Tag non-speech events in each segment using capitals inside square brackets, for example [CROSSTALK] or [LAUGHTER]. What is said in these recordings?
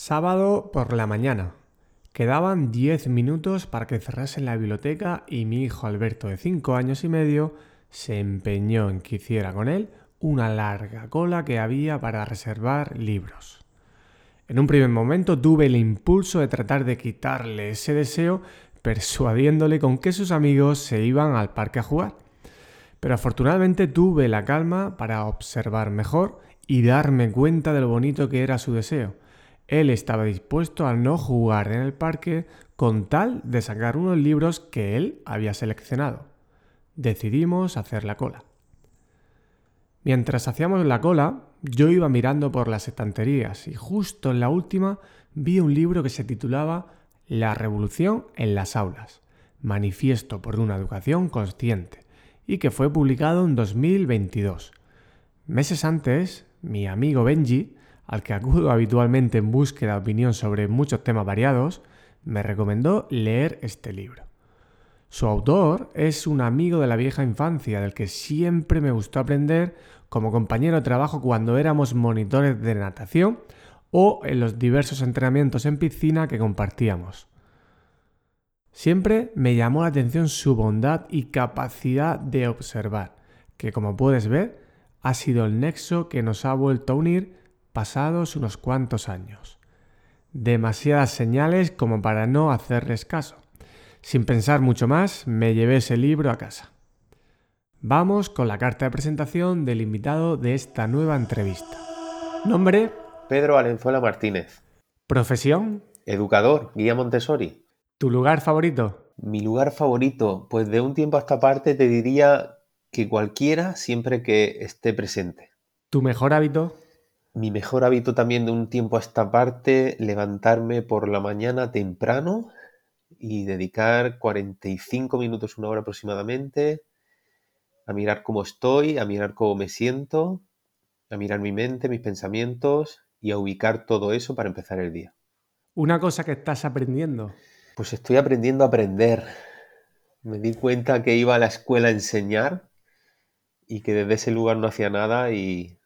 Sábado por la mañana. Quedaban 10 minutos para que cerrasen la biblioteca y mi hijo Alberto de 5 años y medio se empeñó en que hiciera con él una larga cola que había para reservar libros. En un primer momento tuve el impulso de tratar de quitarle ese deseo persuadiéndole con que sus amigos se iban al parque a jugar. Pero afortunadamente tuve la calma para observar mejor y darme cuenta de lo bonito que era su deseo él estaba dispuesto a no jugar en el parque con tal de sacar unos libros que él había seleccionado. Decidimos hacer la cola. Mientras hacíamos la cola, yo iba mirando por las estanterías y justo en la última vi un libro que se titulaba La revolución en las aulas, manifiesto por una educación consciente, y que fue publicado en 2022. Meses antes, mi amigo Benji al que acudo habitualmente en búsqueda de opinión sobre muchos temas variados, me recomendó leer este libro. Su autor es un amigo de la vieja infancia del que siempre me gustó aprender como compañero de trabajo cuando éramos monitores de natación o en los diversos entrenamientos en piscina que compartíamos. Siempre me llamó la atención su bondad y capacidad de observar, que como puedes ver ha sido el nexo que nos ha vuelto a unir pasados unos cuantos años. Demasiadas señales como para no hacerles caso. Sin pensar mucho más, me llevé ese libro a casa. Vamos con la carta de presentación del invitado de esta nueva entrevista. Nombre. Pedro Valenzuela Martínez. Profesión. Educador, guía Montessori. ¿Tu lugar favorito? Mi lugar favorito, pues de un tiempo a esta parte te diría que cualquiera siempre que esté presente. ¿Tu mejor hábito? Mi mejor hábito también de un tiempo a esta parte, levantarme por la mañana temprano y dedicar 45 minutos, una hora aproximadamente, a mirar cómo estoy, a mirar cómo me siento, a mirar mi mente, mis pensamientos y a ubicar todo eso para empezar el día. Una cosa que estás aprendiendo. Pues estoy aprendiendo a aprender. Me di cuenta que iba a la escuela a enseñar y que desde ese lugar no hacía nada y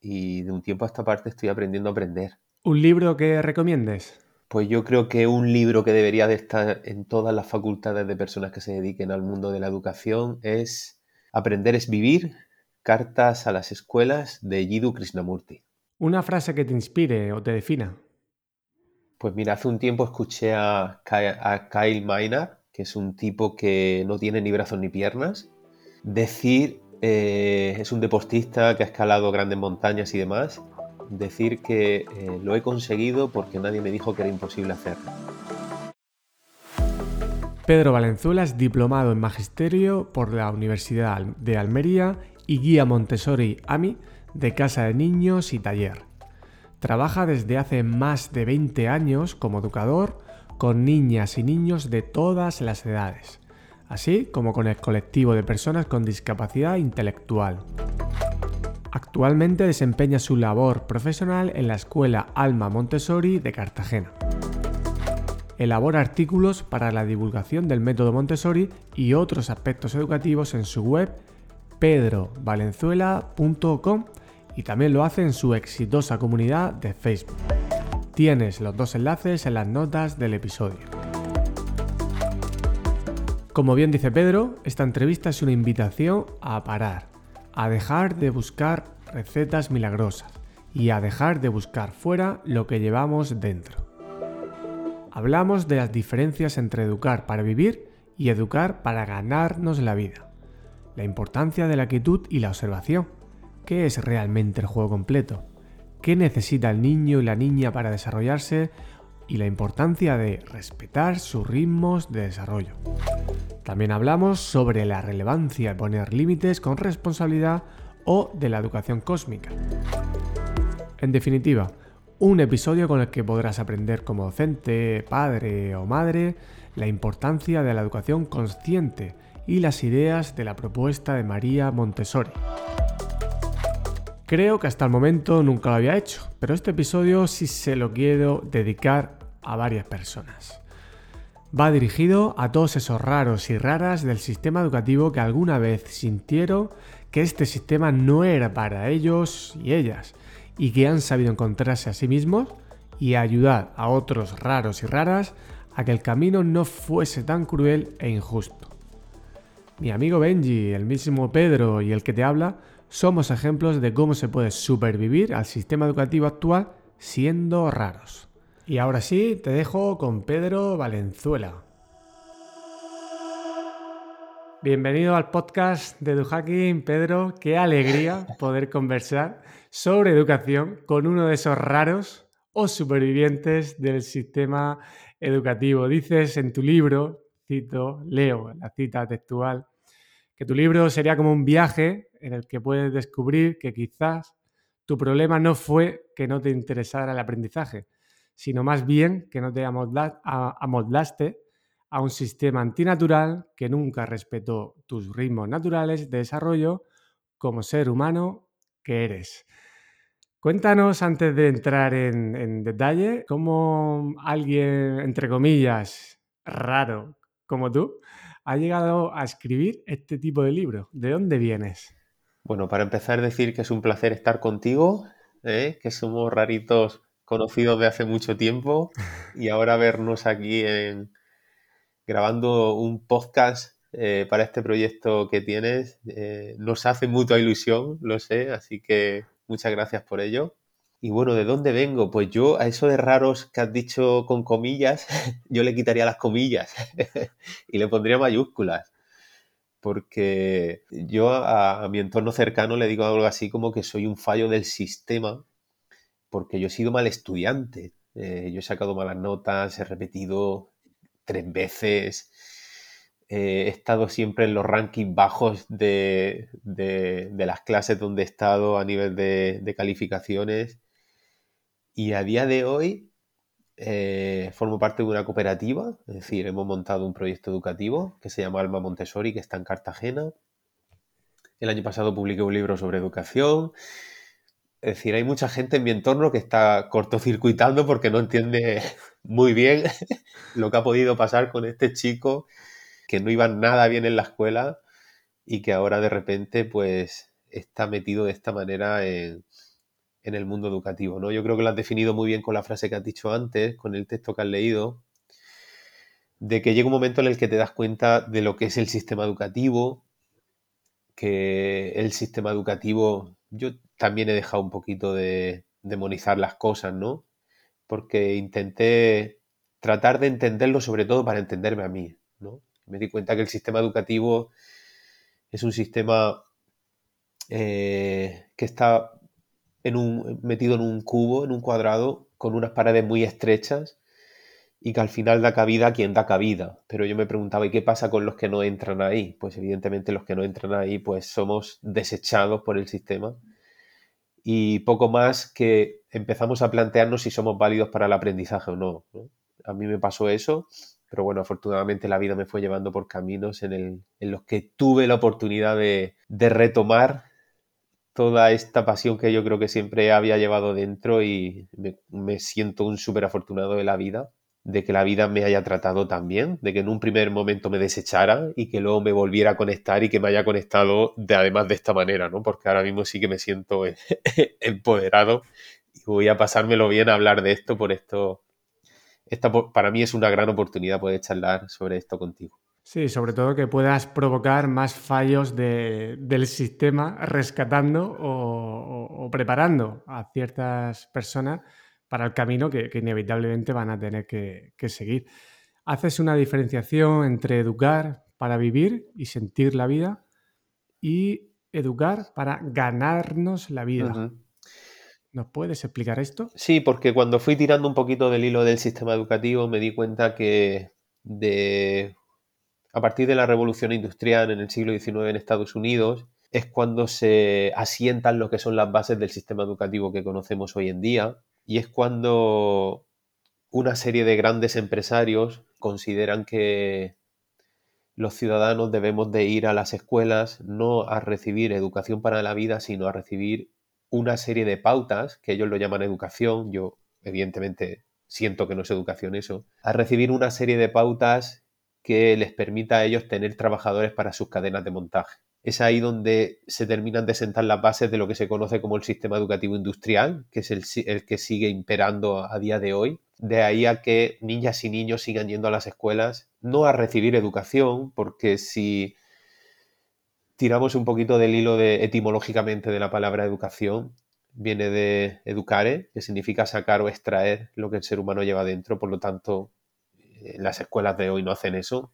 y de un tiempo a esta parte estoy aprendiendo a aprender. ¿Un libro que recomiendes? Pues yo creo que un libro que debería de estar en todas las facultades de personas que se dediquen al mundo de la educación es Aprender es vivir, cartas a las escuelas de Jiddu Krishnamurti. ¿Una frase que te inspire o te defina? Pues mira, hace un tiempo escuché a Kyle Maynard, que es un tipo que no tiene ni brazos ni piernas, decir eh, es un deportista que ha escalado grandes montañas y demás. Decir que eh, lo he conseguido porque nadie me dijo que era imposible hacerlo. Pedro Valenzuela es diplomado en Magisterio por la Universidad de Almería y guía Montessori AMI de Casa de Niños y Taller. Trabaja desde hace más de 20 años como educador con niñas y niños de todas las edades así como con el colectivo de personas con discapacidad intelectual. Actualmente desempeña su labor profesional en la Escuela Alma Montessori de Cartagena. Elabora artículos para la divulgación del método Montessori y otros aspectos educativos en su web pedrovalenzuela.com y también lo hace en su exitosa comunidad de Facebook. Tienes los dos enlaces en las notas del episodio. Como bien dice Pedro, esta entrevista es una invitación a parar, a dejar de buscar recetas milagrosas y a dejar de buscar fuera lo que llevamos dentro. Hablamos de las diferencias entre educar para vivir y educar para ganarnos la vida. La importancia de la quietud y la observación. ¿Qué es realmente el juego completo? ¿Qué necesita el niño y la niña para desarrollarse? Y la importancia de respetar sus ritmos de desarrollo. También hablamos sobre la relevancia de poner límites con responsabilidad o de la educación cósmica. En definitiva, un episodio con el que podrás aprender como docente, padre o madre la importancia de la educación consciente y las ideas de la propuesta de María Montessori. Creo que hasta el momento nunca lo había hecho, pero este episodio sí se lo quiero dedicar a varias personas. Va dirigido a todos esos raros y raras del sistema educativo que alguna vez sintieron que este sistema no era para ellos y ellas, y que han sabido encontrarse a sí mismos y ayudar a otros raros y raras a que el camino no fuese tan cruel e injusto. Mi amigo Benji, el mismo Pedro y el que te habla somos ejemplos de cómo se puede supervivir al sistema educativo actual siendo raros. Y ahora sí, te dejo con Pedro Valenzuela. Bienvenido al podcast de EduHacking, Pedro. Qué alegría poder conversar sobre educación con uno de esos raros o supervivientes del sistema educativo. Dices en tu libro, cito, leo la cita textual, que tu libro sería como un viaje en el que puedes descubrir que quizás tu problema no fue que no te interesara el aprendizaje, sino más bien que no te amoldaste a un sistema antinatural que nunca respetó tus ritmos naturales de desarrollo como ser humano que eres. Cuéntanos antes de entrar en, en detalle cómo alguien, entre comillas, raro como tú, ha llegado a escribir este tipo de libro? ¿De dónde vienes? Bueno, para empezar, decir que es un placer estar contigo, ¿eh? que somos raritos conocidos de hace mucho tiempo y ahora vernos aquí en, grabando un podcast eh, para este proyecto que tienes eh, nos hace mucha ilusión, lo sé, así que muchas gracias por ello. Y bueno, ¿de dónde vengo? Pues yo a eso de raros que has dicho con comillas, [LAUGHS] yo le quitaría las comillas [LAUGHS] y le pondría mayúsculas. Porque yo a, mi entorno cercano le digo algo así como que soy un fallo del sistema, porque yo he sido mal estudiante. Eh, yo he sacado malas notas, he repetido tres veces, he estado siempre en los rankings bajos de, las clases donde he estado a nivel de calificaciones y a día de hoy eh, formo parte de una cooperativa, es decir, hemos montado un proyecto educativo que se llama Alma Montessori, que está en Cartagena. El año pasado publiqué un libro sobre educación. Es decir, hay mucha gente en mi entorno que está cortocircuitando porque no entiende [LAUGHS] muy bien lo que ha podido pasar con este chico que no iba nada bien en la escuela y que ahora de repente pues está metido de esta manera en, en el mundo educativo. ¿no? Yo creo que lo has definido muy bien con la frase que has dicho antes, con el texto que has leído, de que llega un momento en el que te das cuenta de lo que es el sistema educativo, que el sistema educativo, yo también he dejado un poquito de demonizar las cosas, ¿no? Porque intenté tratar de entenderlo sobre todo para entenderme a mí, ¿no? Me di cuenta que el sistema educativo es un sistema eh, que está un, metido en un cubo, en un cuadrado, con unas paredes muy estrechas y que al final da cabida a quien da cabida. Pero yo me preguntaba, ¿y qué pasa con los que no entran ahí? Pues evidentemente los que no entran ahí, pues somos desechados por el sistema. Y poco más que empezamos a plantearnos si somos válidos para el aprendizaje o no. A mí me pasó eso, pero bueno, afortunadamente la vida me fue llevando por caminos en, el, en los que tuve la oportunidad de, de retomar toda esta pasión que yo creo que siempre había llevado dentro y me, siento un súper afortunado de la vida, de que la vida me haya tratado tan bien, de que en un primer momento me desechara y que luego me volviera a conectar y que me haya conectado de, además de esta manera, ¿no? Porque ahora mismo sí que me siento [LAUGHS] empoderado y voy a pasármelo bien a hablar de esto por esto. Esta, para mí es una gran oportunidad poder charlar sobre esto contigo. Sí, sobre todo que puedas provocar más fallos del sistema rescatando o, preparando a ciertas personas para el camino que, inevitablemente van a tener que, seguir. Haces una diferenciación entre educar para vivir y sentir la vida y educar para ganarnos la vida. ¿Nos puedes explicar esto? Sí, porque cuando fui tirando un poquito del hilo del sistema educativo me di cuenta que de a partir de la revolución industrial en el siglo XIX en Estados Unidos, es cuando se asientan lo que son las bases del sistema educativo que conocemos hoy en día y es cuando una serie de grandes empresarios consideran que los ciudadanos debemos de ir a las escuelas no a recibir educación para la vida, sino a recibir una serie de pautas, que ellos lo llaman educación, yo evidentemente siento que no es educación eso, a recibir una serie de pautas que les permita a ellos tener trabajadores para sus cadenas de montaje. Es ahí donde se terminan de sentar las bases de lo que se conoce como el sistema educativo industrial, que es el, que sigue imperando a día de hoy. De ahí a que niñas y niños sigan yendo a las escuelas, no a recibir educación, porque si tiramos un poquito del hilo etimológicamente de la palabra educación, viene de educare, que significa sacar o extraer lo que el ser humano lleva dentro, por lo tanto, eh, las escuelas de hoy no hacen eso,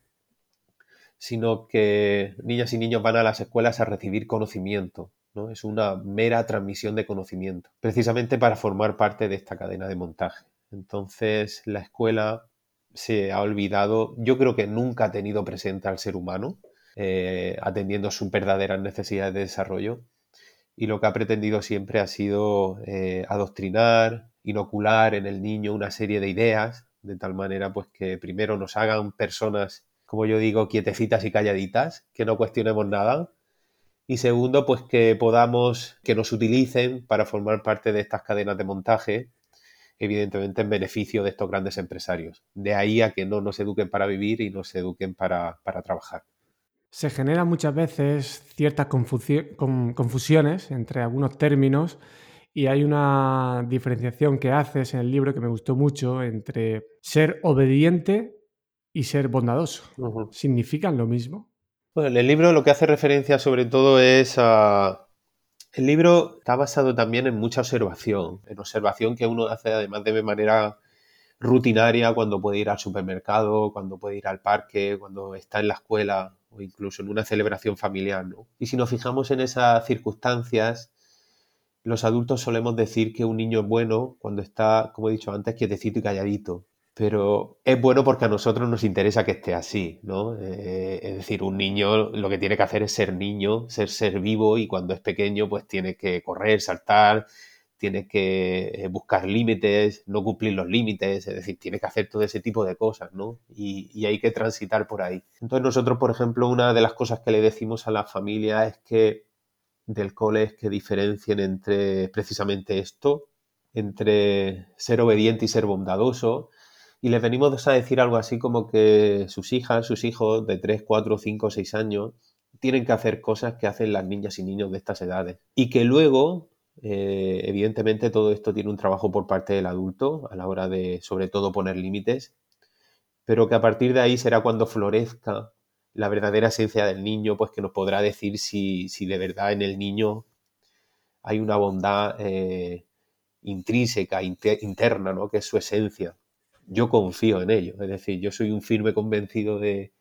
sino que niñas y niños van a las escuelas a recibir conocimiento, ¿no? Es una mera transmisión de conocimiento, precisamente para formar parte de esta cadena de montaje. Entonces, la escuela se ha olvidado, yo creo que nunca ha tenido presente al ser humano, eh, atendiendo sus verdaderas necesidades de desarrollo. Y lo que ha pretendido siempre ha sido eh, adoctrinar, inocular en el niño una serie de ideas, de tal manera pues que primero nos hagan personas, como yo digo, quietecitas y calladitas, que no cuestionemos nada. Y segundo, pues que podamos, que nos utilicen para formar parte de estas cadenas de montaje, evidentemente en beneficio de estos grandes empresarios. De ahí a que no nos eduquen para vivir y nos eduquen para trabajar. Se generan muchas veces ciertas confusiones entre algunos términos y hay una diferenciación que haces en el libro que me gustó mucho entre ser obediente y ser bondadoso. ¿Significan lo mismo? Bueno, en el libro lo que hace referencia sobre todo es a... El libro está basado también en mucha observación, en observación que uno hace además de manera rutinaria cuando puede ir al supermercado, cuando puede ir al parque, cuando está en la escuela o incluso en una celebración familiar. ¿no? Y si nos fijamos en esas circunstancias, los adultos solemos decir que un niño es bueno cuando está, como he dicho antes, quietecito y calladito. Pero es bueno porque a nosotros nos interesa que esté así, ¿no? Eh, es decir, un niño lo que tiene que hacer es ser niño, ser ser vivo y cuando es pequeño pues tiene que correr, saltar, tiene que eh, buscar límites, no cumplir los límites, es decir, tiene que hacer todo ese tipo de cosas, ¿no? Y, hay que transitar por ahí. Entonces nosotros, por ejemplo, una de las cosas que le decimos a la familia es que del cole es que diferencien entre precisamente esto, entre ser obediente y ser bondadoso, y les venimos a decir algo así como que sus hijas, sus hijos de 3, 4, 5, 6 años, tienen que hacer cosas que hacen las niñas y niños de estas edades. Y que luego eh, evidentemente todo esto tiene un trabajo por parte del adulto a la hora de, sobre todo, poner límites, pero que a partir de ahí será cuando florezca la verdadera esencia del niño, pues que nos podrá decir si, de verdad en el niño hay una bondad eh, intrínseca, interna, ¿no? que es su esencia. Yo confío en ello, es decir, yo soy un firme convencido de,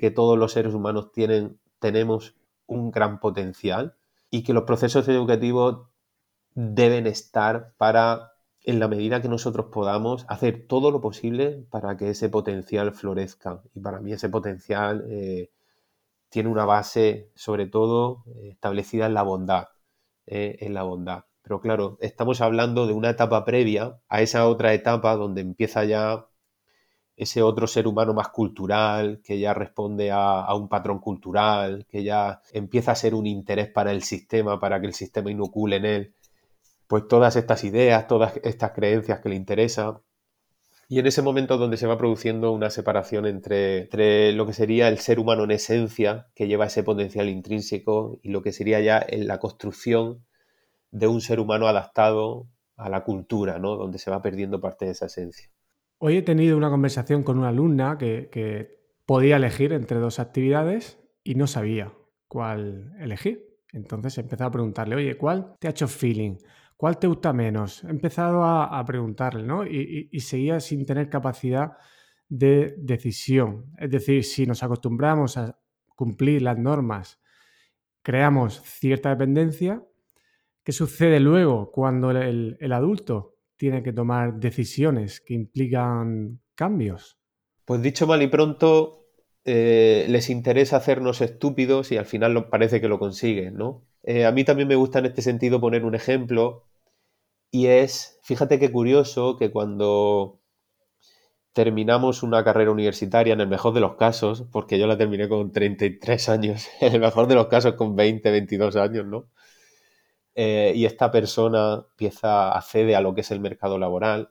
que todos los seres humanos tienen, tenemos un gran potencial y que los procesos educativos deben estar para, en la medida que nosotros podamos, hacer todo lo posible para que ese potencial florezca. Y para mí ese potencial eh, tiene una base, sobre todo, establecida en la bondad. Eh, en la bondad. Pero claro, estamos hablando de una etapa previa a esa otra etapa donde empieza ya ese otro ser humano más cultural, que ya responde a, un patrón cultural, que ya empieza a ser un interés para el sistema, para que el sistema inocule en él pues todas estas ideas, todas estas creencias que le interesan. Y en ese momento donde se va produciendo una separación entre, lo que sería el ser humano en esencia, que lleva ese potencial intrínseco, y lo que sería ya en la construcción de un ser humano adaptado a la cultura, ¿no? Donde se va perdiendo parte de esa esencia. Hoy he tenido una conversación con una alumna que, podía elegir entre dos actividades y no sabía cuál elegir. Entonces he empezado a preguntarle, oye, ¿cuál te ha hecho feeling? ¿Cuál te gusta menos? He empezado a, preguntarle, ¿no? Y, seguía sin tener capacidad de decisión. Es decir, si nos acostumbramos a cumplir las normas, creamos cierta dependencia, ¿qué sucede luego cuando el, adulto tiene que tomar decisiones que implican cambios? Pues dicho mal y pronto, eh, les interesa hacernos estúpidos y al final parece que lo consiguen, ¿no? Eh, a mí también me gusta en este sentido poner un ejemplo y es, fíjate qué curioso que cuando terminamos una carrera universitaria, en el mejor de los casos, porque yo la terminé con 33 años, [LAUGHS] en el mejor de los casos con 20, 22 años, ¿no? Eh, y esta persona empieza, accede a lo que es el mercado laboral.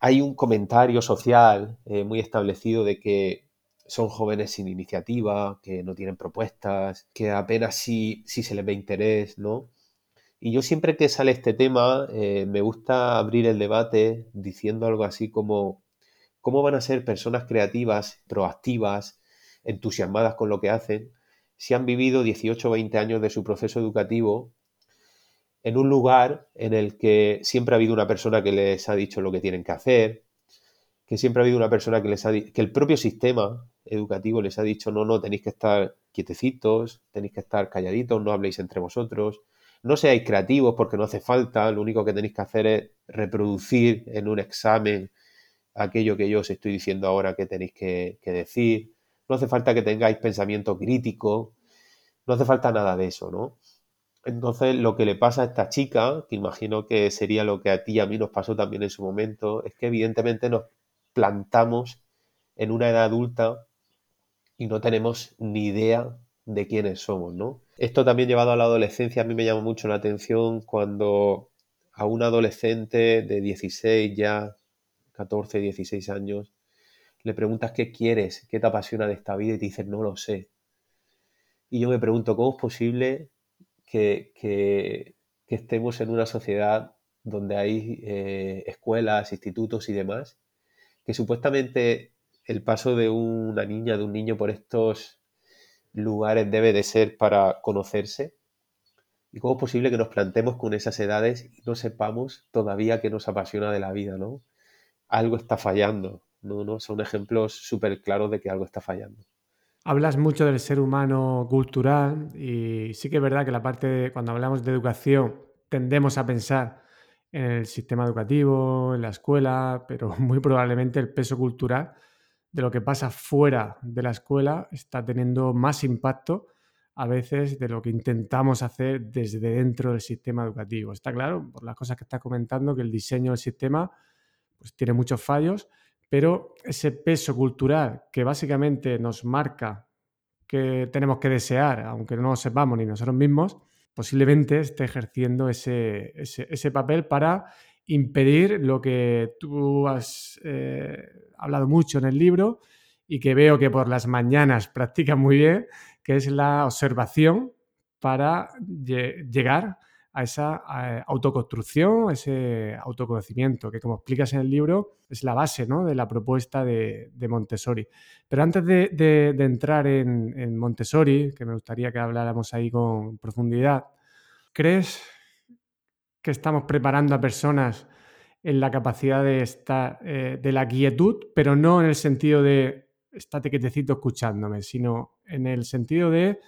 Hay un comentario social eh, muy establecido de que son jóvenes sin iniciativa, que no tienen propuestas, que apenas si, se les ve interés, ¿no? Y yo siempre que sale este tema eh, me gusta abrir el debate diciendo algo así como cómo van a ser personas creativas, proactivas, entusiasmadas con lo que hacen, si han vivido 18 o 20 años de su proceso educativo en un lugar en el que siempre ha habido una persona que les ha dicho lo que tienen que hacer, que siempre ha habido una persona que les ha que el propio sistema educativo les ha dicho no, no, tenéis que estar quietecitos, tenéis que estar calladitos, no habléis entre vosotros, no seáis creativos porque no hace falta, lo único que tenéis que hacer es reproducir en un examen aquello que yo os estoy diciendo ahora que tenéis que, que decir, no hace falta que tengáis pensamiento crítico, no hace falta nada de eso, ¿no? Entonces, lo que le pasa a esta chica, que imagino que sería lo que a ti y a mí nos pasó también en su momento, es que evidentemente nos plantamos en una edad adulta y no tenemos ni idea de quiénes somos, ¿no? Esto también llevado a la adolescencia, a mí me llama mucho la atención cuando a un adolescente de 16 ya, 14, 16 años, le preguntas qué quieres, qué te apasiona de esta vida y te dicen no lo sé. Y yo me pregunto, ¿cómo es posible que, estemos en una sociedad donde hay eh, escuelas, institutos y demás, que supuestamente el paso de una niña, de un niño por estos lugares debe de ser para conocerse. ¿Y cómo es posible que nos plantemos con esas edades y no sepamos todavía qué nos apasiona de la vida, ¿no? Algo está fallando, ¿no? ¿no? Son ejemplos súper claros de que algo está fallando. Hablas mucho del ser humano cultural y sí que es verdad que la parte, cuando hablamos de educación, tendemos a pensar en el sistema educativo, en la escuela, pero [LAUGHS] muy probablemente el peso cultural de lo que pasa fuera de la escuela está teniendo más impacto a veces de lo que intentamos hacer desde dentro del sistema educativo. Está claro, por las cosas que estás comentando, que el diseño del sistema pues, tiene muchos fallos pero ese peso cultural que básicamente nos marca que tenemos que desear, aunque no lo sepamos ni nosotros mismos, posiblemente esté ejerciendo ese, papel para impedir lo que tú has eh, hablado mucho en el libro y que veo que por las mañanas [LAUGHS] practicas muy bien, que es la observación para llegar esa autoconstrucción, ese autoconocimiento, que como explicas en el libro es la base de la propuesta de, Montessori. Pero antes de, entrar en, Montessori, que me gustaría que habláramos ahí con profundidad, ¿crees que estamos preparando a personas en la capacidad de estar, eh, de la quietud, pero no en el sentido de estate quietecito escuchándome, sino en el sentido de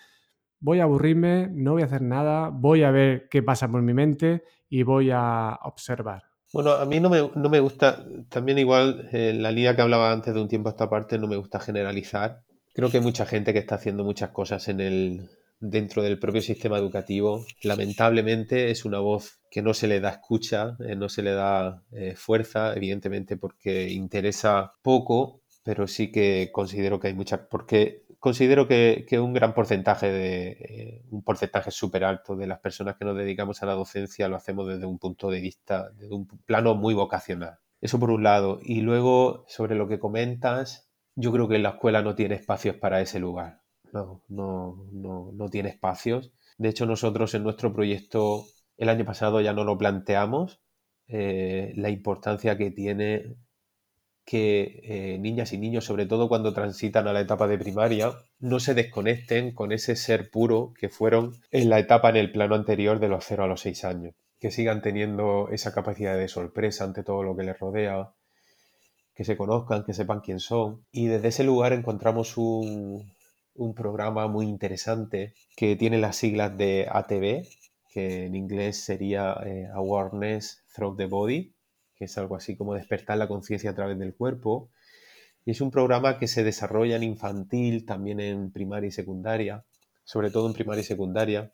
voy a aburrirme, no voy a hacer nada, voy a ver qué pasa por mi mente y voy a observar. Bueno, a mí no me, gusta, también igual en la línea que hablaba antes de un tiempo a esta parte, no me gusta generalizar. Creo que hay mucha gente que está haciendo muchas cosas en el, dentro del propio sistema educativo. Lamentablemente es una voz que no se le da escucha, eh, no se le da eh, fuerza, evidentemente porque interesa poco, pero sí que considero que hay muchas, porque considero que, un gran porcentaje de eh, un porcentaje súper alto de las personas que nos dedicamos a la docencia lo hacemos desde un punto de vista, desde un plano muy vocacional. Eso por un lado. Y luego, sobre lo que comentas, yo creo que la escuela no tiene espacios para ese lugar. No, no, no, no tiene espacios. De hecho, nosotros en nuestro proyecto el año pasado ya no lo planteamos, eh, la importancia que tiene que eh, niñas y niños, sobre todo cuando transitan a la etapa de primaria, no se desconecten con ese ser puro que fueron en la etapa en el plano anterior de los 0 a los 6 años, que sigan teniendo esa capacidad de sorpresa ante todo lo que les rodea, que se conozcan, que sepan quién son. Y desde ese lugar encontramos un, programa muy interesante que tiene las siglas de ATB, que en inglés sería eh, Awareness Through the Body, que es algo así como despertar la conciencia a través del cuerpo. Y es un programa que se desarrolla en infantil, también en primaria y secundaria, sobre todo en primaria y secundaria,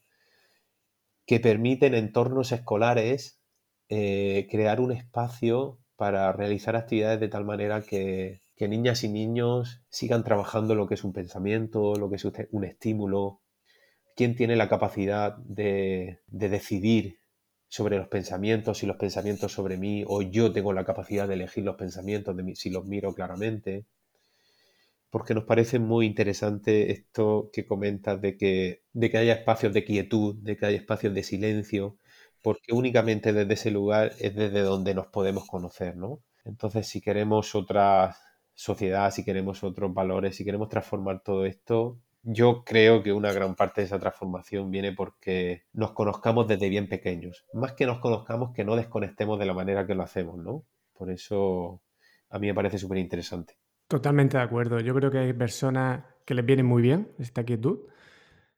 que permite en entornos escolares eh, crear un espacio para realizar actividades de tal manera que, niñas y niños sigan trabajando lo que es un pensamiento, lo que es un estímulo, quién tiene la capacidad de, de decidir sobre los pensamientos y los pensamientos sobre mí, o yo tengo la capacidad de elegir los pensamientos de mí si los miro claramente. porque nos parece muy interesante esto que comentas de que, de que haya espacios de quietud, de que haya espacios de silencio, porque únicamente desde ese lugar es desde donde nos podemos conocer, ¿no? Entonces, si queremos otra sociedad, si queremos otros valores, si queremos transformar todo esto, yo creo que una gran parte de esa transformación viene porque nos conozcamos desde bien pequeños. Más que nos conozcamos, que no desconectemos de la manera que lo hacemos, ¿no? Por eso a mí me parece súper interesante. Totalmente de acuerdo. Yo creo que hay personas que les viene muy bien esta quietud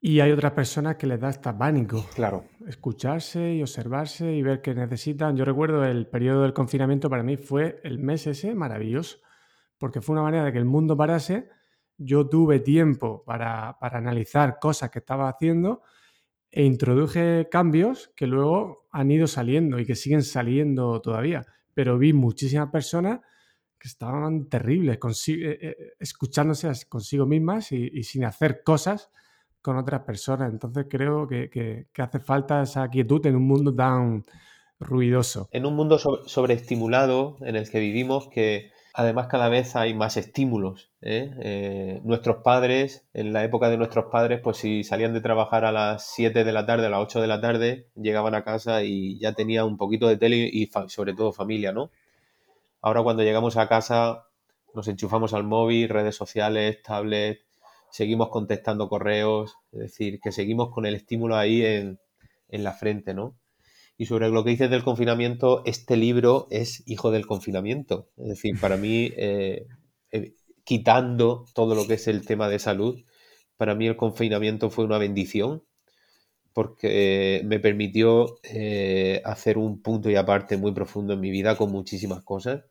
y hay otras personas que les da hasta pánico. Claro. Escucharse y observarse y ver qué necesitan. Yo recuerdo el periodo del confinamiento para mí fue el mes ese maravilloso, porque fue una manera de que el mundo parase. Yo tuve tiempo para, para analizar cosas que estaba haciendo e introduje cambios que luego han ido saliendo y que siguen saliendo todavía. Pero vi muchísimas personas estaban terribles, eh, eh, escuchándose consigo mismas y, sin hacer cosas con otras personas. Entonces creo que, hace falta esa quietud en un mundo tan ruidoso. En un mundo sobreestimulado en el que vivimos, que además cada vez hay más estímulos. ¿eh? nuestros padres, en la época de nuestros padres, pues si salían de trabajar a las 7 de la tarde, a las 8 de la tarde, llegaban a casa y ya tenía un poquito de tele y sobre todo familia, ¿no? Ahora cuando llegamos a casa nos enchufamos al móvil, redes sociales, tablet, seguimos contestando correos, es decir, que seguimos con el estímulo ahí en, la frente, ¿no? Y sobre lo que dices del confinamiento, este libro es hijo del confinamiento. Es decir, para mí, eh, eh, quitando todo lo que es el tema de salud, para mí el confinamiento fue una bendición porque me permitió eh, hacer un punto y aparte muy profundo en mi vida con muchísimas cosas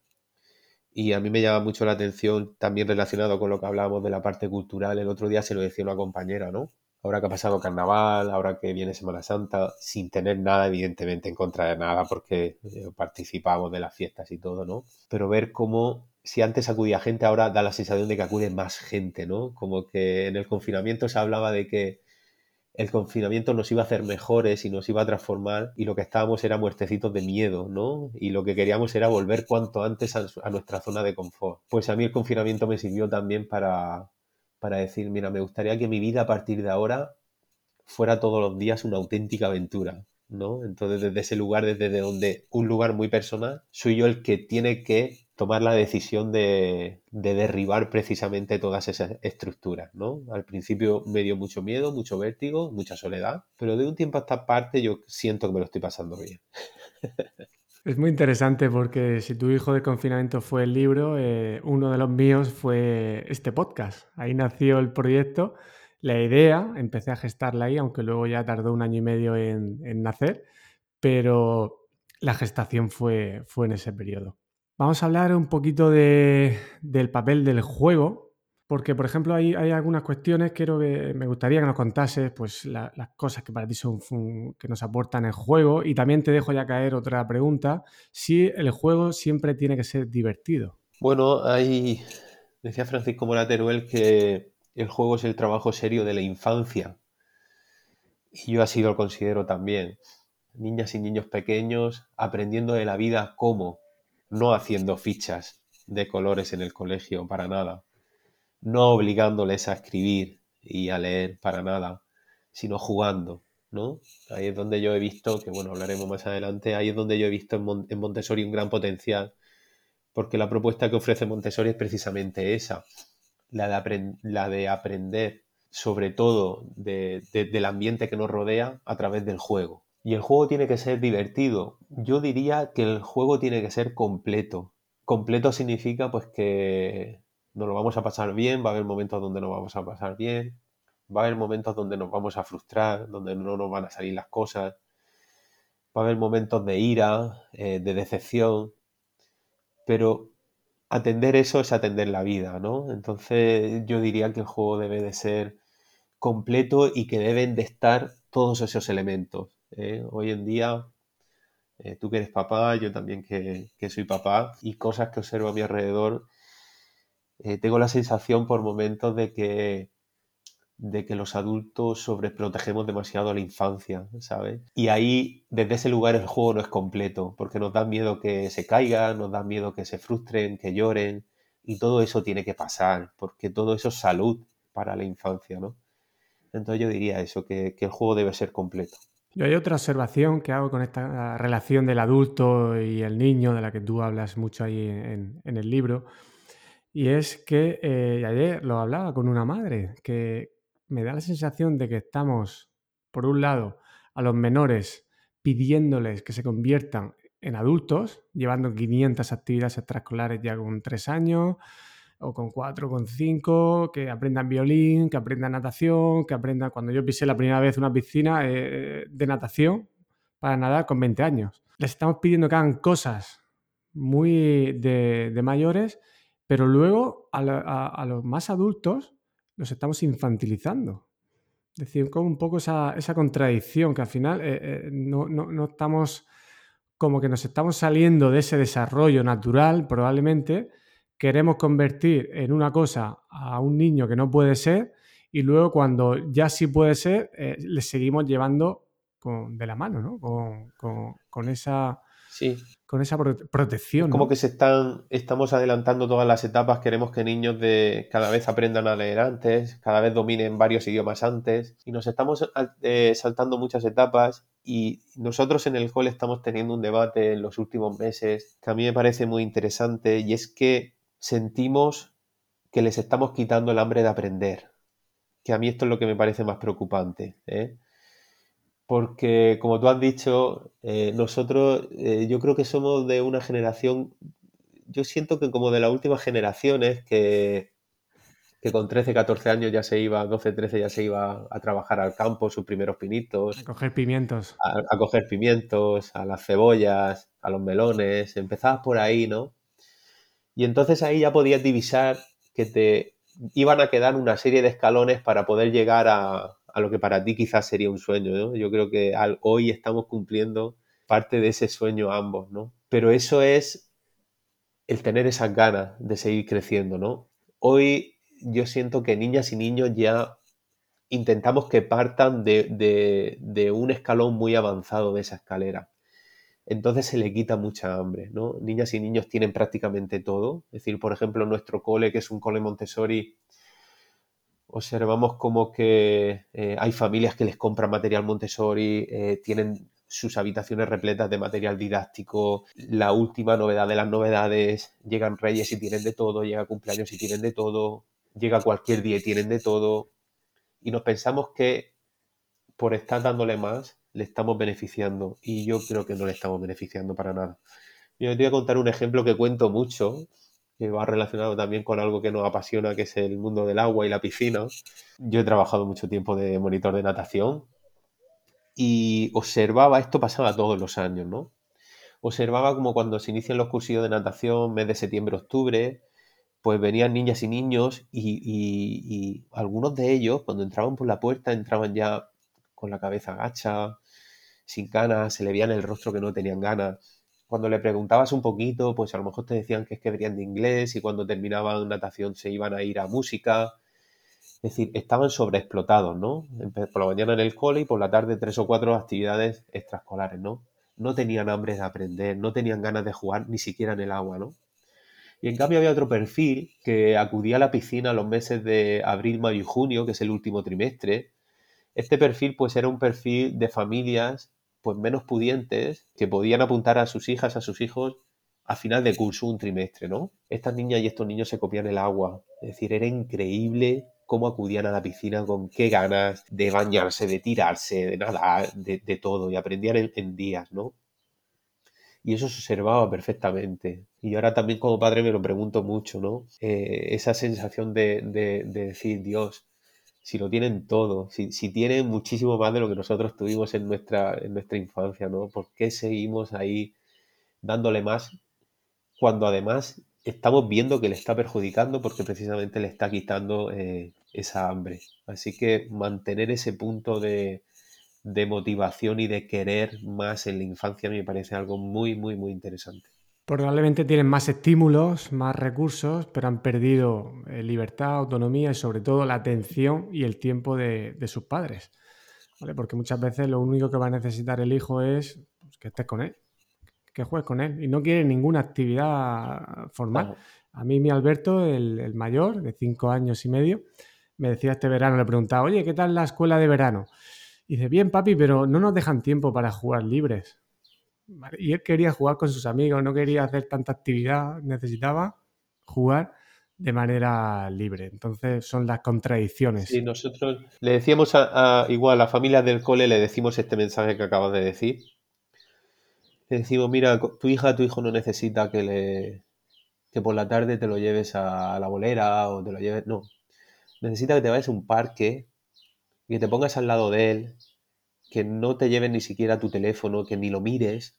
y a mí me llama mucho la atención también relacionado con lo que hablábamos de la parte cultural. El otro día se lo decía una compañera, ¿no? Ahora que ha pasado carnaval, ahora que viene Semana Santa, sin tener nada, evidentemente, en contra de nada, porque eh, participamos de las fiestas y todo, ¿no? Pero ver cómo, si antes acudía gente, ahora da la sensación de que acude más gente, ¿no? Como que en el confinamiento se hablaba de que el confinamiento nos iba a hacer mejores y nos iba a transformar y lo que estábamos era muertecitos de miedo, ¿no? Y lo que queríamos era volver cuanto antes a, nuestra zona de confort. Pues a mí el confinamiento me sirvió también para, para decir, mira, me gustaría que mi vida a partir de ahora fuera todos los días una auténtica aventura, ¿no? Entonces desde ese lugar, desde donde un lugar muy personal, soy yo el que tiene que tomar la decisión de, derribar precisamente todas esas estructuras, ¿no? Al principio me dio mucho miedo, mucho vértigo, mucha soledad, pero de un tiempo a esta parte yo siento que me lo estoy pasando bien. [LAUGHS] Es muy interesante porque si tu hijo de confinamiento fue el libro, eh, uno de los míos fue este podcast. Ahí nació el proyecto, la idea, empecé a gestarla ahí, aunque luego ya tardó un año y medio en, nacer, pero la gestación fue, fue en ese periodo. Vamos a hablar un poquito del papel del juego, porque, por ejemplo, hay, algunas cuestiones que me gustaría que nos contases, pues las cosas que para ti son que nos aportan el juego. Y también te dejo ya caer otra pregunta, si el juego siempre tiene que ser divertido. Bueno, hay, decía Francisco Morateruel que el juego es el trabajo serio de la infancia. Y yo así lo considero también. Niñas y niños pequeños aprendiendo de la vida cómo no haciendo fichas de colores en el colegio para nada, no obligándoles a escribir y a leer para nada, sino jugando, ¿no? Ahí es donde yo he visto, que bueno, hablaremos más adelante, ahí es donde yo he visto en, Montessori un gran potencial, porque la propuesta que ofrece Montessori es precisamente esa, la de, la de aprender sobre todo del ambiente que nos rodea a través del juego. Y el juego tiene que ser divertido. Yo diría que el juego tiene que ser completo. Completo significa pues que nos lo vamos a pasar bien, va a haber momentos donde nos vamos a pasar bien, va a haber momentos donde nos vamos a frustrar, donde no nos van a salir las cosas, va a haber momentos de ira, eh, de decepción, pero atender eso es atender la vida, ¿no? Entonces yo diría que el juego debe de ser completo y que deben de estar todos esos elementos. ¿eh? hoy en día, eh, tú que eres papá, yo también que, soy papá, y cosas que observo a mi alrededor, eh, tengo la sensación por momentos de que, de que los adultos sobreprotegemos demasiado a la infancia, ¿sabes? Y ahí, desde ese lugar, el juego no es completo, porque nos da miedo que se caigan, nos da miedo que se frustren, que lloren, Y todo eso tiene que pasar, porque todo eso es salud para la infancia, ¿no? Entonces yo diría eso, que, el juego debe ser completo. Yo hay otra observación que hago con esta relación del adulto y el niño, de la que tú hablas mucho ahí en, el libro, y es que eh, ayer lo hablaba con una madre, que me da la sensación de que estamos, por un lado, a los menores pidiéndoles que se conviertan en adultos, llevando 500 actividades extraescolares ya con tres años, o con cuatro, con cinco, que aprendan violín, que aprendan natación, que aprendan... Cuando yo pisé la primera vez una piscina eh, de natación para nadar con 20 años. Les estamos pidiendo que hagan cosas muy de, mayores, pero luego a, los más adultos los estamos infantilizando. Es decir, como un poco esa, contradicción que al final eh, eh, no, no estamos como que nos estamos saliendo de ese desarrollo natural, probablemente, queremos convertir en una cosa a un niño que no puede ser y luego cuando ya sí puede ser, eh, le seguimos llevando con, de la mano, ¿no? Con, esa... Sí. Con esa protección. como que se están, estamos adelantando todas las etapas. Queremos que niños de cada vez aprendan a leer antes, cada vez dominen varios idiomas antes. Y nos estamos eh, saltando muchas etapas y nosotros en el cole estamos teniendo un debate en los últimos meses que a mí me parece muy interesante y es que sentimos que les estamos quitando el hambre de aprender. Que a mí esto es lo que me parece más preocupante. ¿eh? Porque, como tú has dicho, eh, nosotros, eh, yo creo que somos de una generación, yo siento que como de las últimas generaciones que, que con 13, 14 años ya se iba, 12, 13 ya se iba a trabajar al campo, sus primeros pinitos. A coger pimientos. A, coger pimientos, a las cebollas, a los melones. Empezabas por ahí, ¿no? Y entonces ahí ya podías divisar que te iban a quedar una serie de escalones para poder llegar a, a lo que para ti quizás sería un sueño, ¿no? Yo creo que hoy estamos cumpliendo parte de ese sueño ambos, ¿no? Pero eso es el tener esas ganas de seguir creciendo, ¿no? Hoy yo siento que niñas y niños ya intentamos que partan de, un escalón muy avanzado de esa escalera. Entonces se le quita mucha hambre, ¿no? Niñas y niños tienen prácticamente todo. Es decir, por ejemplo, nuestro cole, que es un cole Montessori, observamos como que eh, hay familias que les compran material Montessori, eh, tienen sus habitaciones repletas de material didáctico, la última novedad de las novedades, llegan reyes y tienen de todo, llega cumpleaños y tienen de todo, llega cualquier día y tienen de todo, y nos pensamos que por estar dándole más, le estamos beneficiando, y yo creo que no le estamos beneficiando para nada. Yo te voy a contar un ejemplo que cuento mucho, va relacionado también con algo que nos apasiona, que es el mundo del agua y la piscina. Yo he trabajado mucho tiempo de monitor de natación y observaba, esto pasaba todos los años, ¿no? Observaba como cuando se inician los cursillos de natación, mes de septiembre, octubre, pues venían niñas y niños y, algunos de ellos cuando entraban por la puerta entraban ya con la cabeza agacha, sin ganas, se le veía en el rostro que no tenían ganas. Cuando le preguntabas un poquito, pues a lo mejor te decían que es que venían de inglés y cuando terminaban natación se iban a ir a música. Es decir, estaban sobreexplotados, ¿no? Por la mañana en el cole y por la tarde tres o cuatro actividades extraescolares, ¿no? No tenían hambre de aprender, no tenían ganas de jugar ni siquiera en el agua, ¿no? Y en cambio había otro perfil que acudía a la piscina los meses de abril, mayo y junio, que es el último trimestre. Este perfil pues era un perfil de familias pues menos pudientes que podían apuntar a sus hijas, a sus hijos a final de curso un trimestre, ¿no? Estas niñas y estos niños se copian el agua. Es decir, era increíble cómo acudían a la piscina, con qué ganas de bañarse, de tirarse, de nadar, de, todo, y aprendían en días, ¿no? y eso se observaba perfectamente. Y ahora también como padre me lo pregunto mucho, ¿no? Eh, esa sensación de, decir, Dios, si lo tienen todo, si, tienen muchísimo más de lo que nosotros tuvimos en nuestra, en nuestra infancia, ¿no? ¿Por qué seguimos ahí dándole más cuando además estamos viendo que le está perjudicando porque precisamente le está quitando eh, esa hambre? Así que mantener ese punto de, de motivación y de querer más en la infancia me parece algo muy, muy, muy interesante. Probablemente tienen más estímulos, más recursos, pero han perdido eh, libertad, autonomía y sobre todo la atención y el tiempo de, sus padres. Porque muchas veces lo único que va a necesitar el hijo es pues, que estés con él, que juegues con él y no quiere ninguna actividad formal. A mí mi Alberto, el, mayor, de cinco años y medio, me decía este verano, le preguntaba, oye, ¿qué tal la escuela de verano? Y dice, bien, papi, pero no nos dejan tiempo para jugar libres. Y él quería jugar con sus amigos, no quería hacer tanta actividad, necesitaba jugar de manera libre. Entonces son las contradicciones. Sí, nosotros le decíamos a, igual a la familia del cole, le decimos este mensaje que acabas de decir. Le decimos, mira, tu hija, tu hijo no necesita que le que por la tarde te lo lleves a la bolera o te lo lleves. No. Necesita que te vayas a un parque, que te pongas al lado de él, que no te lleves ni siquiera tu teléfono, que ni lo mires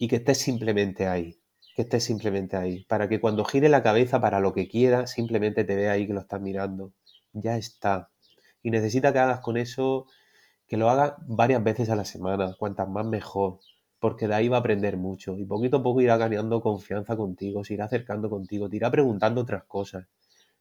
y que estés simplemente ahí. Que estés simplemente ahí. Para que cuando gire la cabeza para lo que quiera, simplemente te vea ahí que lo estás mirando. Ya está. Y necesita que hagas con eso, que lo hagas varias veces a la semana, cuantas más mejor porque de ahí va a aprender mucho y poquito a poco irá ganando confianza contigo, se irá acercando contigo, te irá preguntando otras cosas,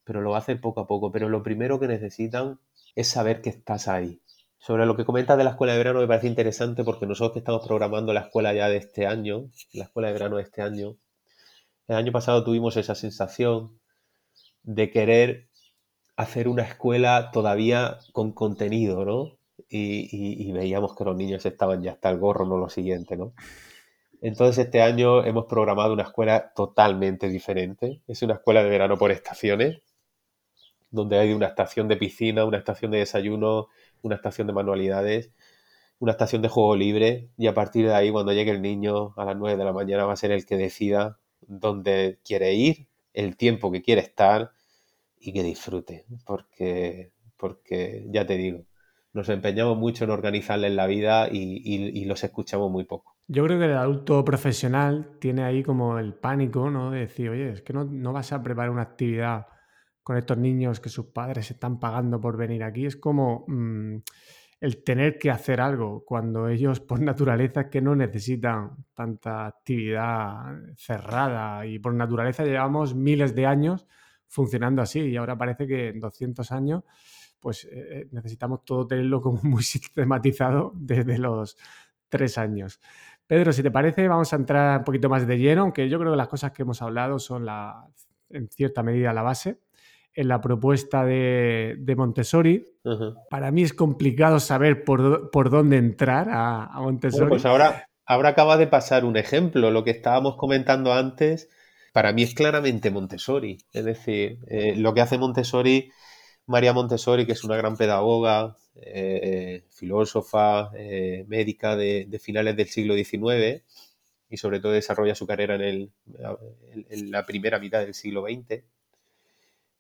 pero lo hacer poco a poco. Pero lo primero que necesitan es saber que estás ahí. Sobre lo que comentas de la escuela de verano me parece interesante porque nosotros que estamos programando la escuela ya de este año, la escuela de verano de este año, el año pasado tuvimos esa sensación de querer hacer una escuela todavía con contenido, ¿no? y, veíamos que los niños estaban ya hasta el gorro, no lo siguiente, ¿no? Entonces este año hemos programado una escuela totalmente diferente. Es una escuela de verano por estaciones, donde hay una estación de piscina, una estación de desayuno, una estación de manualidades, una estación de juego libre y a partir de ahí cuando llegue el niño a las 9 de la mañana va a ser el que decida dónde quiere ir, el tiempo que quiere estar y que disfrute, porque, porque ya te digo, nos empeñamos mucho en organizarles la vida y, los escuchamos muy poco. Yo creo que el adulto profesional tiene ahí como el pánico, ¿no? De decir, oye, es que no, vas a preparar una actividad con estos niños que sus padres están pagando por venir aquí. Es como mm, el tener que hacer algo cuando ellos por [LAUGHS] naturaleza que no necesitan tanta actividad cerrada y por naturaleza llevamos miles de años funcionando así y ahora parece que en 200 años pues eh, eh, necesitamos todo tenerlo como muy [LAUGHS] sistematizado desde los tres años. Pedro, si te parece, vamos a entrar un poquito más de lleno, aunque yo creo que las cosas que hemos hablado son en cierta medida la base. En la propuesta de, Montessori, para mí es complicado saber por, dónde entrar a, Montessori. pues ahora, ahora acaba de pasar un ejemplo, lo que estábamos comentando antes, para mí es claramente Montessori. Es decir, eh, lo que hace Montessori María Montessori, que es una gran pedagoga, eh, filósofa, eh, médica de, finales del siglo XIX y sobre todo desarrolla su carrera en, la primera mitad del siglo XX,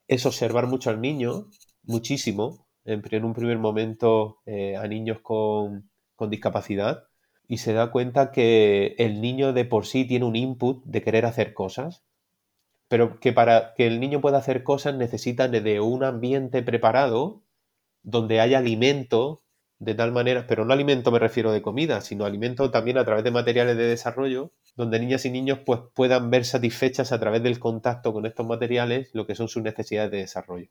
es observar mucho al niño, muchísimo, en, un primer momento eh, a niños con, con discapacidad, y se da cuenta que el niño de por sí tiene un input de querer hacer cosas, pero que para que el niño pueda hacer cosas necesita de un ambiente preparado donde haya alimento de tal manera, pero no alimento me refiero de comida, sino alimento también a través de materiales de desarrollo, donde niñas y niños pues puedan ver satisfechas a través del contacto con estos materiales lo que son sus necesidades de desarrollo.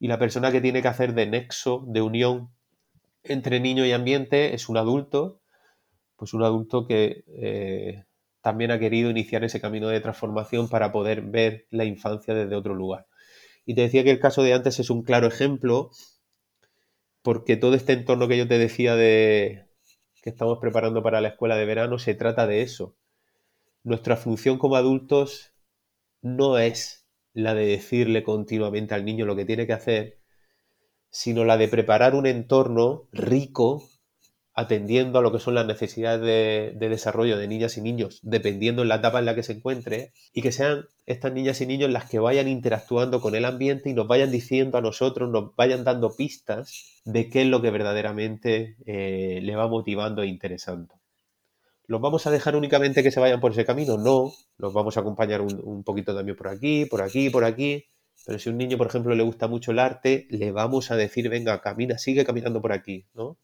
Y la persona que tiene que hacer de nexo, de unión entre niño y ambiente es un adulto, pues un adulto que eh, también ha querido iniciar ese camino de transformación para poder ver la infancia desde otro lugar. Y te decía que el caso de antes es un claro ejemplo, porque todo este entorno que yo te decía de que estamos preparando para la escuela de verano se trata de eso. Nuestra función como adultos no es la de decirle continuamente al niño lo que tiene que hacer, sino la de preparar un entorno rico atendiendo a lo que son las necesidades de, desarrollo de niñas y niños, dependiendo en la etapa en la que se encuentre, y que sean estas niñas y niños las que vayan interactuando con el ambiente y nos vayan diciendo a nosotros, nos vayan dando pistas de qué es lo que verdaderamente eh, le va motivando e interesando. ¿Los vamos a dejar únicamente que se vayan por ese camino? No, los vamos a acompañar un, poquito también por aquí, por aquí, por aquí, pero si a un niño, por ejemplo, le gusta mucho el arte, le vamos a decir, venga, camina, sigue caminando por aquí, ¿no?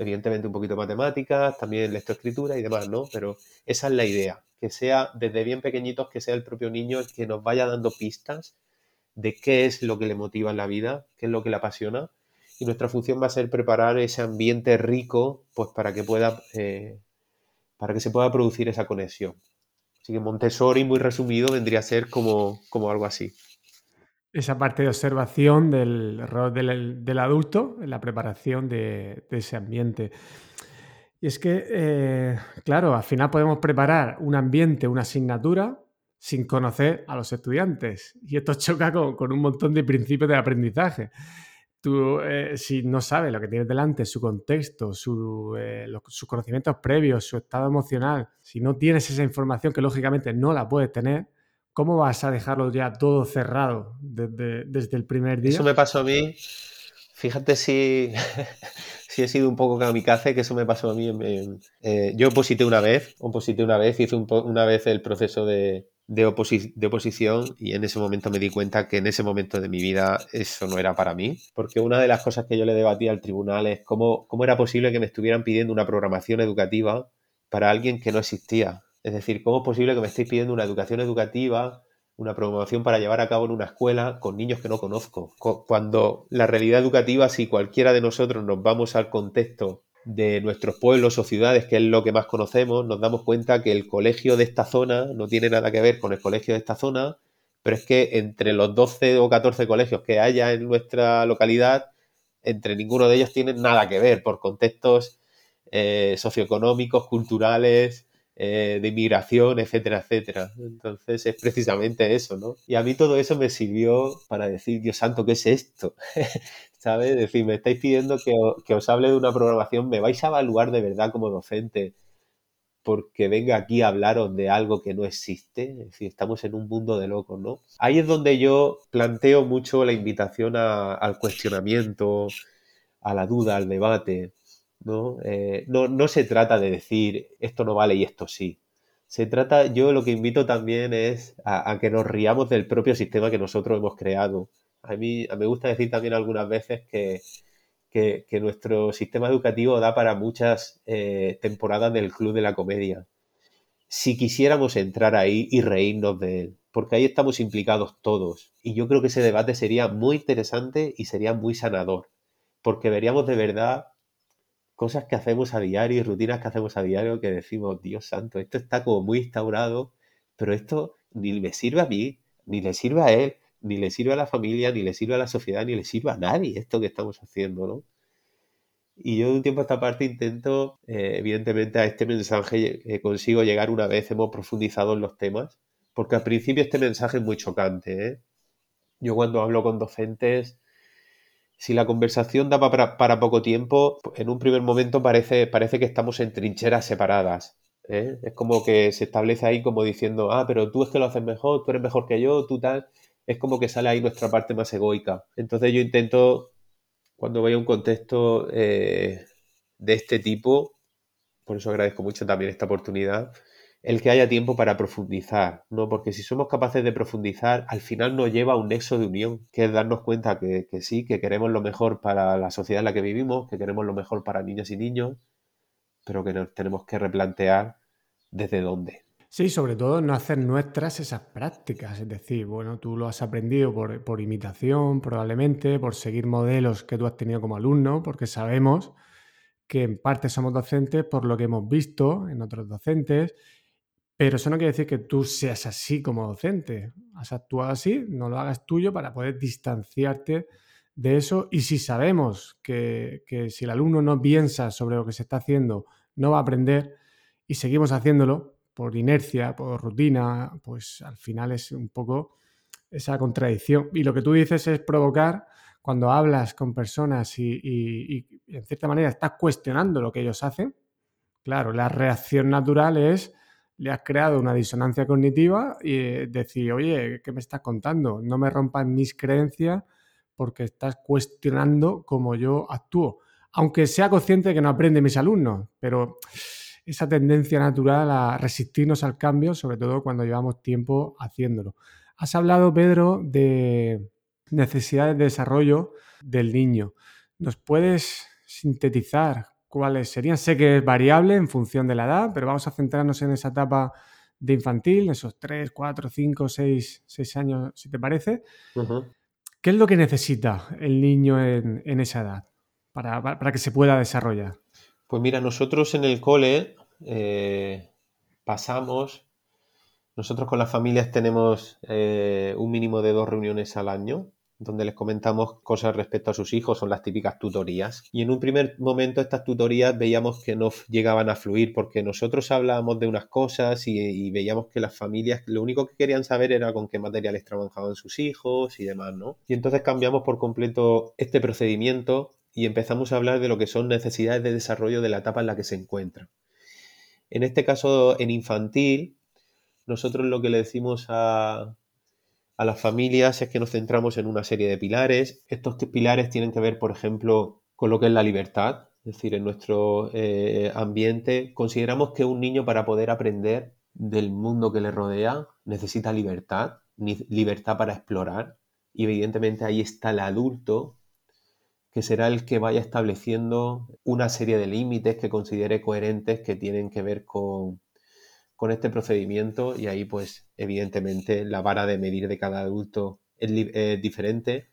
evidentemente un poquito de matemáticas, también lectoescritura y demás, ¿no? Pero esa es la idea, que sea desde bien pequeñitos, que sea el propio niño el que nos vaya dando pistas de qué es lo que le motiva en la vida, qué es lo que le apasiona. Y nuestra función va a ser preparar ese ambiente rico, pues para que pueda, eh, para que se pueda producir esa conexión. Así que Montessori, muy resumido, vendría a ser como, como algo así. Esa parte de observación del rol del, adulto en la preparación de, ese ambiente. Y es que, eh, claro, al final podemos preparar un ambiente, una asignatura, sin conocer a los estudiantes. Y esto [LAUGHS] choca con, un montón de principios de aprendizaje. Tú, eh, si no sabes lo que tienes delante, su contexto, eh, sus conocimientos previos, su estado emocional, si no tienes esa información que lógicamente no la puedes tener, ¿cómo vas a dejarlo ya todo cerrado desde, el primer día? Eso me pasó a mí. Fíjate si, [LAUGHS] si he sido un poco kamikaze, que eso me pasó a mí. Eh, yo oposité una vez, oposité una vez, hice una vez el proceso de, de, oposición y en ese momento me di cuenta que en ese momento de mi vida eso no era para mí, porque una de las cosas que yo le debatí al tribunal es cómo, cómo era posible que me estuvieran pidiendo una programación educativa para alguien que no existía. Es decir, cómo es posible que me estéis pidiendo una educación educativa, una programación para llevar a cabo en una escuela con niños que no conozco. Cuando la realidad educativa, si cualquiera de nosotros nos vamos al contexto de nuestros pueblos o ciudades, que es lo que más conocemos, nos damos cuenta que el colegio de esta zona no tiene nada que ver con el colegio de esta zona, pero es que entre los 12 o 14 colegios que haya en nuestra localidad, entre ninguno de ellos tienen nada que ver por contextos eh, socioeconómicos, culturales, eh, de inmigración, etcétera, etcétera. Entonces es precisamente eso, ¿no? Y a mí todo eso me sirvió para decir, Dios santo, ¿qué es esto? [LAUGHS] ¿Sabes? Es decir, me estáis pidiendo que, que os hable de una programación, me vais a evaluar de verdad como docente porque venga aquí a hablaros de algo que no existe. Es decir, estamos en un mundo de locos, ¿no? Ahí es donde yo planteo mucho la invitación al cuestionamiento, a la duda, al debate. Eh, ¿no? no, se trata de decir esto no vale y esto sí. Se trata, yo lo que invito también es a, que nos riamos del propio sistema que nosotros hemos creado. A mí me gusta decir también algunas veces que, que, nuestro sistema educativo da para muchas eh, temporadas del Club de la Comedia. Si quisiéramos entrar ahí y reírnos de él, porque ahí estamos implicados todos. Y yo creo que ese debate sería muy interesante y sería muy sanador, porque veríamos de verdad cosas que hacemos a diario y rutinas que hacemos a diario que decimos, Dios santo, esto está como muy instaurado, pero esto ni me sirve a mí, ni le sirve a él, ni le sirve a la familia, ni le sirve a la sociedad, ni le sirve a nadie esto que estamos haciendo, ¿no? Y yo de un tiempo a esta parte intento, eh, evidentemente, a este mensaje eh, consigo llegar una vez hemos profundizado en los temas, porque al principio este mensaje es muy chocante. ¿eh? Yo cuando hablo con docentes si la conversación da para, poco tiempo, en un primer momento parece, parece que estamos en trincheras separadas. ¿eh? Es como que se establece ahí como diciendo, ah, pero tú es que lo haces mejor, tú eres mejor que yo, tú tal. Es como que sale ahí nuestra parte más egoica. Entonces yo intento, cuando voy a un contexto eh, de este tipo, por eso agradezco mucho también esta oportunidad, el que haya tiempo para profundizar, ¿no? Porque si somos capaces de profundizar, al final nos lleva a un nexo de unión, que es darnos cuenta que, sí, que queremos lo mejor para la sociedad en la que vivimos, que queremos lo mejor para niñas y niños, pero que nos tenemos que replantear desde dónde. Sí, sobre todo no hacer nuestras esas prácticas, es decir, bueno, tú lo has aprendido por, por imitación, probablemente, por seguir modelos que tú has tenido como alumno, porque sabemos que en parte somos docentes por lo que hemos visto en otros docentes pero eso no quiere decir que tú seas así como docente. Has actuado así, no lo hagas tuyo para poder distanciarte de eso. Y si sabemos que, si el alumno no piensa sobre lo que se está haciendo, no va a aprender y seguimos haciéndolo por inercia, por rutina, pues al final es un poco esa contradicción. Y lo que tú dices es provocar cuando hablas con personas y, y en cierta manera estás cuestionando lo que ellos hacen. Claro, la reacción natural es le has creado una disonancia cognitiva y eh, decir, oye, ¿qué me estás contando? No me rompas mis creencias porque estás cuestionando cómo yo actúo. Aunque sea consciente de que no aprende mis alumnos, pero esa tendencia natural a resistirnos al cambio, sobre todo cuando llevamos tiempo haciéndolo. Has hablado, Pedro, de necesidades de desarrollo del niño. ¿Nos puedes sintetizar cuáles serían. Sé que es variable en función de la edad, pero vamos a centrarnos en esa etapa de infantil, esos 3, 4, 5, 6, 6 años, si te parece. ¿Qué es lo que necesita el niño en, esa edad para, que se pueda desarrollar? Pues mira, nosotros en el cole eh, pasamos, nosotros con las familias tenemos eh, un mínimo de dos reuniones al año donde les comentamos cosas respecto a sus hijos, son las típicas tutorías. Y en un primer momento estas tutorías veíamos que no llegaban a fluir porque nosotros hablábamos de unas cosas y, veíamos que las familias lo único que querían saber era con qué materiales trabajaban sus hijos y demás, ¿no? Y entonces cambiamos por completo este procedimiento y empezamos a hablar de lo que son necesidades de desarrollo de la etapa en la que se encuentra. En este caso, en infantil, nosotros lo que le decimos a, a las familias es que nos centramos en una serie de pilares. Estos pilares tienen que ver, por ejemplo, con lo que es la libertad. Es decir, en nuestro eh, ambiente consideramos que un niño para poder aprender del mundo que le rodea necesita libertad, libertad para explorar. Y evidentemente ahí está el adulto que será el que vaya estableciendo una serie de límites que considere coherentes que tienen que ver con, con este procedimiento y ahí pues evidentemente la vara de medir de cada adulto es, diferente,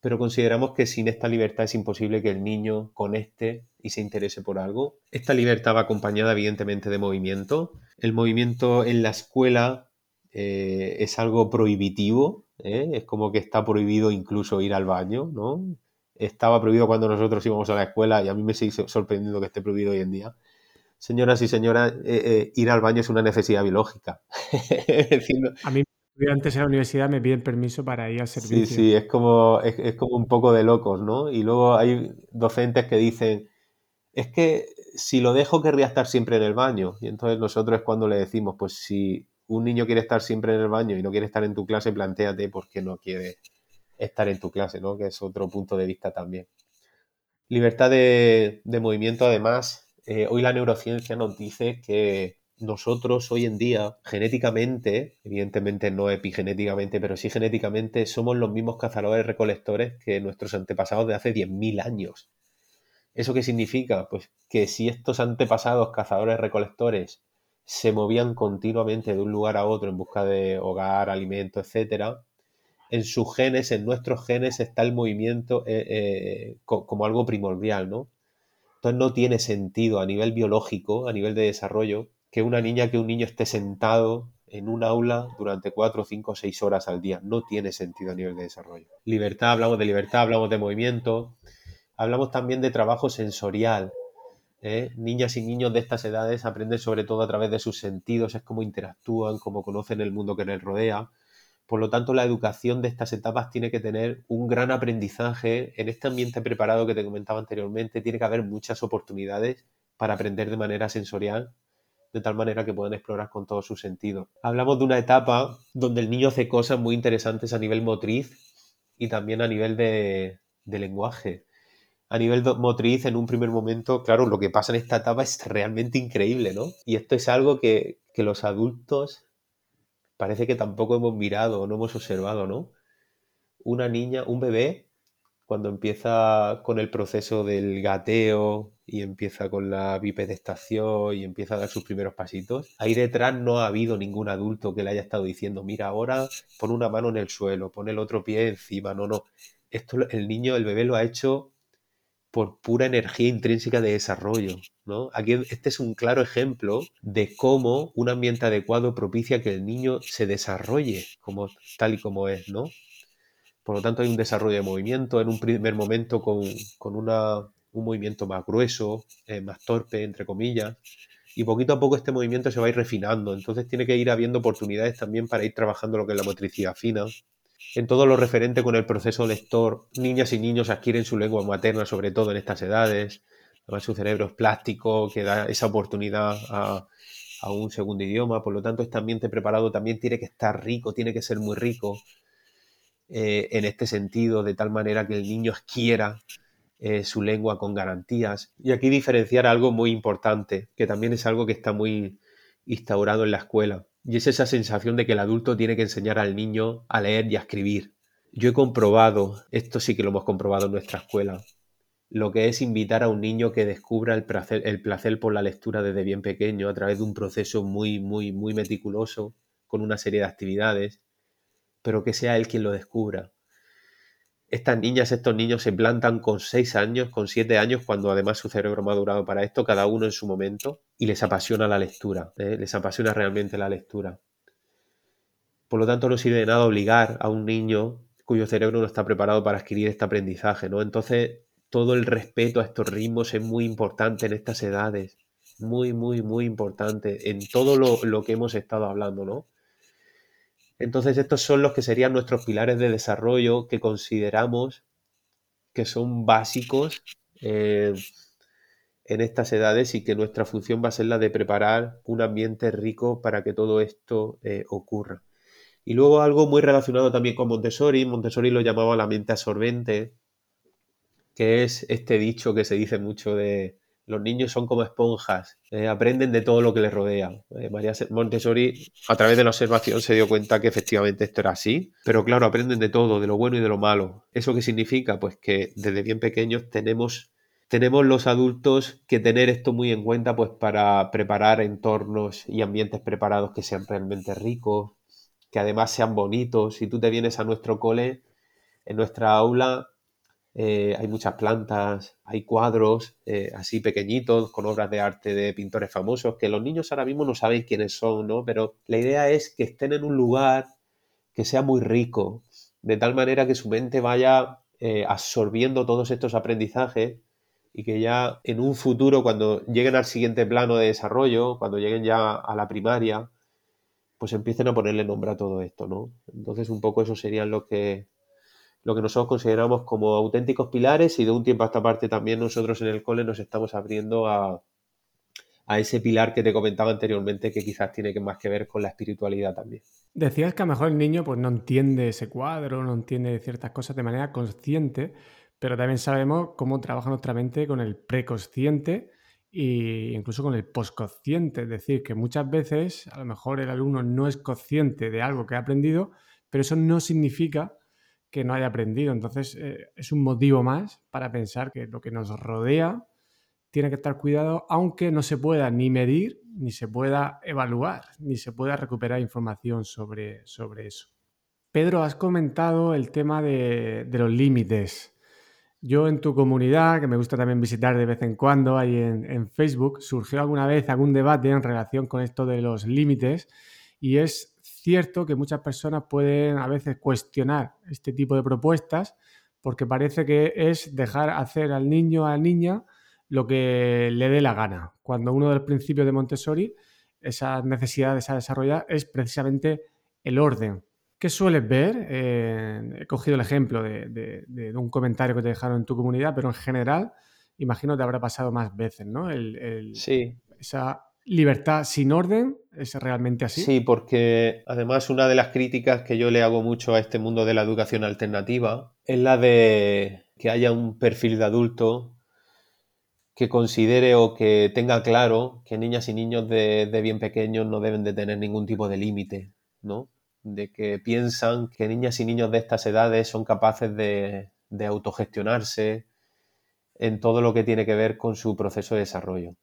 pero consideramos que sin esta libertad es imposible que el niño conecte y se interese por algo. Esta libertad va acompañada evidentemente de movimiento. El movimiento en la escuela eh, es algo prohibitivo, ¿eh? es como que está prohibido incluso ir al baño, ¿no? Estaba prohibido cuando nosotros íbamos a la escuela y a mí me sigue sorprendiendo que esté prohibido hoy en día señoras y señoras, eh, eh, ir al baño es una necesidad biológica. [LAUGHS] a mí antes en la universidad me piden permiso para ir al servicio. Sí, sí, es como, es, como un poco de locos, ¿no? Y luego hay docentes que dicen, es que si lo dejo querría estar siempre en el baño. Y entonces nosotros es cuando le decimos, pues si un niño quiere estar siempre en el baño y no quiere estar en tu clase, planteate por qué no quiere estar en tu clase, ¿no? Que es otro punto de vista también. Libertad de movimiento, además, eh, hoy la neurociencia nos dice que nosotros hoy en día, genéticamente, evidentemente no epigenéticamente, pero sí genéticamente, somos los mismos cazadores recolectores que nuestros antepasados de hace 10.000 años. ¿Eso qué significa? Pues que si estos antepasados cazadores recolectores se movían continuamente de un lugar a otro en busca de hogar, alimento, etc., en sus genes, en nuestros genes, está el movimiento eh, eh, como algo primordial, ¿no? Entonces no tiene sentido a nivel biológico, a nivel de desarrollo, que una niña, que un niño esté sentado en un aula durante cuatro, cinco, seis horas al día. No tiene sentido a nivel de desarrollo. Libertad, hablamos de libertad, hablamos de movimiento, hablamos también de trabajo sensorial. ¿eh? Niñas y niños de estas edades aprenden sobre todo a través de sus sentidos, es cómo interactúan, cómo conocen el mundo que les rodea. Por lo tanto, la educación de estas etapas tiene que tener un gran aprendizaje. En este ambiente preparado que te comentaba anteriormente, tiene que haber muchas oportunidades para aprender de manera sensorial, de tal manera que puedan explorar con todos sus sentidos. Hablamos de una etapa donde el niño hace cosas muy interesantes a nivel motriz y también a nivel de, lenguaje. A nivel motriz, en un primer momento, claro, lo que pasa en esta etapa es realmente increíble, ¿no? Y esto es algo que, los adultos parece que tampoco hemos mirado no hemos observado, ¿no? Una niña, un bebé, cuando empieza con el proceso del gateo y empieza con la bipedestación y empieza a dar sus primeros pasitos, ahí detrás no ha habido ningún adulto que le haya estado diciendo, mira, ahora pon una mano en el suelo, pon el otro pie encima, no, no. Esto el niño, el bebé lo ha hecho por pura energía intrínseca de desarrollo. ¿no? Aquí este es un claro ejemplo de cómo un ambiente adecuado propicia que el niño se desarrolle como, tal y como es. ¿no? Por lo tanto, hay un desarrollo de movimiento en un primer momento con, un movimiento más grueso, eh, más torpe, entre comillas. Y poquito a poco este movimiento se va a ir refinando. Entonces tiene que ir habiendo oportunidades también para ir trabajando lo que es la motricidad fina, en todo lo referente con el proceso lector, niñas y niños adquieren su lengua materna, sobre todo en estas edades. Además, su cerebro es plástico, que da esa oportunidad a, un segundo idioma. Por lo tanto, este ambiente preparado también tiene que estar rico, tiene que ser muy rico eh, en este sentido, de tal manera que el niño adquiera eh, su lengua con garantías. Y aquí diferenciar algo muy importante, que también es algo que está muy instaurado en la escuela y es esa sensación de que el adulto tiene que enseñar al niño a leer y a escribir. Yo he comprobado, esto sí que lo hemos comprobado en nuestra escuela, lo que es invitar a un niño que descubra el placer, el placer por la lectura desde bien pequeño a través de un proceso muy, muy, muy meticuloso, con una serie de actividades, pero que sea él quien lo descubra. Estas niñas, estos niños se plantan con 6 años, con 7 años, cuando además su cerebro ha madurado para esto, cada uno en su momento, y les apasiona la lectura, ¿eh? les apasiona realmente la lectura. Por lo tanto, no sirve de nada obligar a un niño cuyo cerebro no está preparado para adquirir este aprendizaje, ¿no? Entonces, todo el respeto a estos ritmos es muy importante en estas edades, muy, muy, muy importante en todo lo, lo que hemos estado hablando, ¿no? Entonces, estos son los que serían nuestros pilares de desarrollo que consideramos que son básicos eh, en estas edades y que nuestra función va a ser la de preparar un ambiente rico para que todo esto eh, ocurra. Y luego algo muy relacionado también con Montessori, Montessori lo llamaba la mente absorbente, que es este dicho que se dice mucho de los niños son como esponjas, eh, aprenden de todo lo que les rodea. María Montessori, a través de la observación, se dio cuenta que efectivamente esto era así, pero claro, aprenden de todo, de lo bueno y de lo malo. ¿Eso qué significa? Pues que desde bien pequeños tenemos tenemos los adultos que tener esto muy en cuenta pues para preparar entornos y ambientes preparados que sean realmente ricos, que además sean bonitos. Si tú te vienes a nuestro cole, en nuestra aula eh, hay muchas plantas, hay cuadros eh, así pequeñitos con obras de arte de pintores famosos que los niños ahora mismo no saben quiénes son, ¿no? Pero la idea es que estén en un lugar que sea muy rico, de tal manera que su mente vaya eh, absorbiendo todos estos aprendizajes y que ya en un futuro, cuando lleguen al siguiente plano de desarrollo, cuando lleguen ya a la primaria, pues empiecen a ponerle nombre a todo esto, ¿no? Entonces, un poco eso sería lo que, lo que nosotros consideramos como auténticos pilares y de un tiempo a esta parte también nosotros en el cole nos estamos abriendo a, a ese pilar que te comentaba anteriormente que quizás tiene más que ver con la espiritualidad también. Decías que a lo mejor el niño pues no entiende ese cuadro, no entiende ciertas cosas de manera consciente, pero también sabemos cómo trabaja nuestra mente con el preconsciente e incluso con el postconsciente. Es decir, que muchas veces a lo mejor el alumno no es consciente de algo que ha aprendido, pero eso no significa que no haya aprendido. Entonces eh, es un motivo más para pensar que lo que nos rodea tiene que estar cuidado, aunque no se pueda ni medir, ni se pueda evaluar, ni se pueda recuperar información sobre, sobre eso. Pedro, has comentado el tema de los límites. Yo en tu comunidad, que me gusta también visitar de vez en cuando ahí en, Facebook, surgió alguna vez algún debate en relación con esto de los límites. Y es cierto que muchas personas pueden a veces cuestionar este tipo de propuestas porque parece que es dejar hacer al niño o a la niña lo que le dé la gana, cuando uno de los principios de Montessori, esa necesidad de desarrollar es precisamente el orden, ¿Qué sueles ver? Eh, he cogido el ejemplo de, un comentario que te dejaron en tu comunidad, pero en general, imagino que te habrá pasado más veces, ¿no? sí. Esa libertad sin orden es realmente así. Sí, porque además una de las críticas que yo le hago mucho a este mundo de la educación alternativa es la de que haya un perfil de adulto que considere o que tenga claro que niñas y niños de, de bien pequeños no deben de tener ningún tipo de límite, ¿no? De que piensan que niñas y niños de estas edades son capaces de, autogestionarse en todo lo que tiene que ver con su proceso de desarrollo.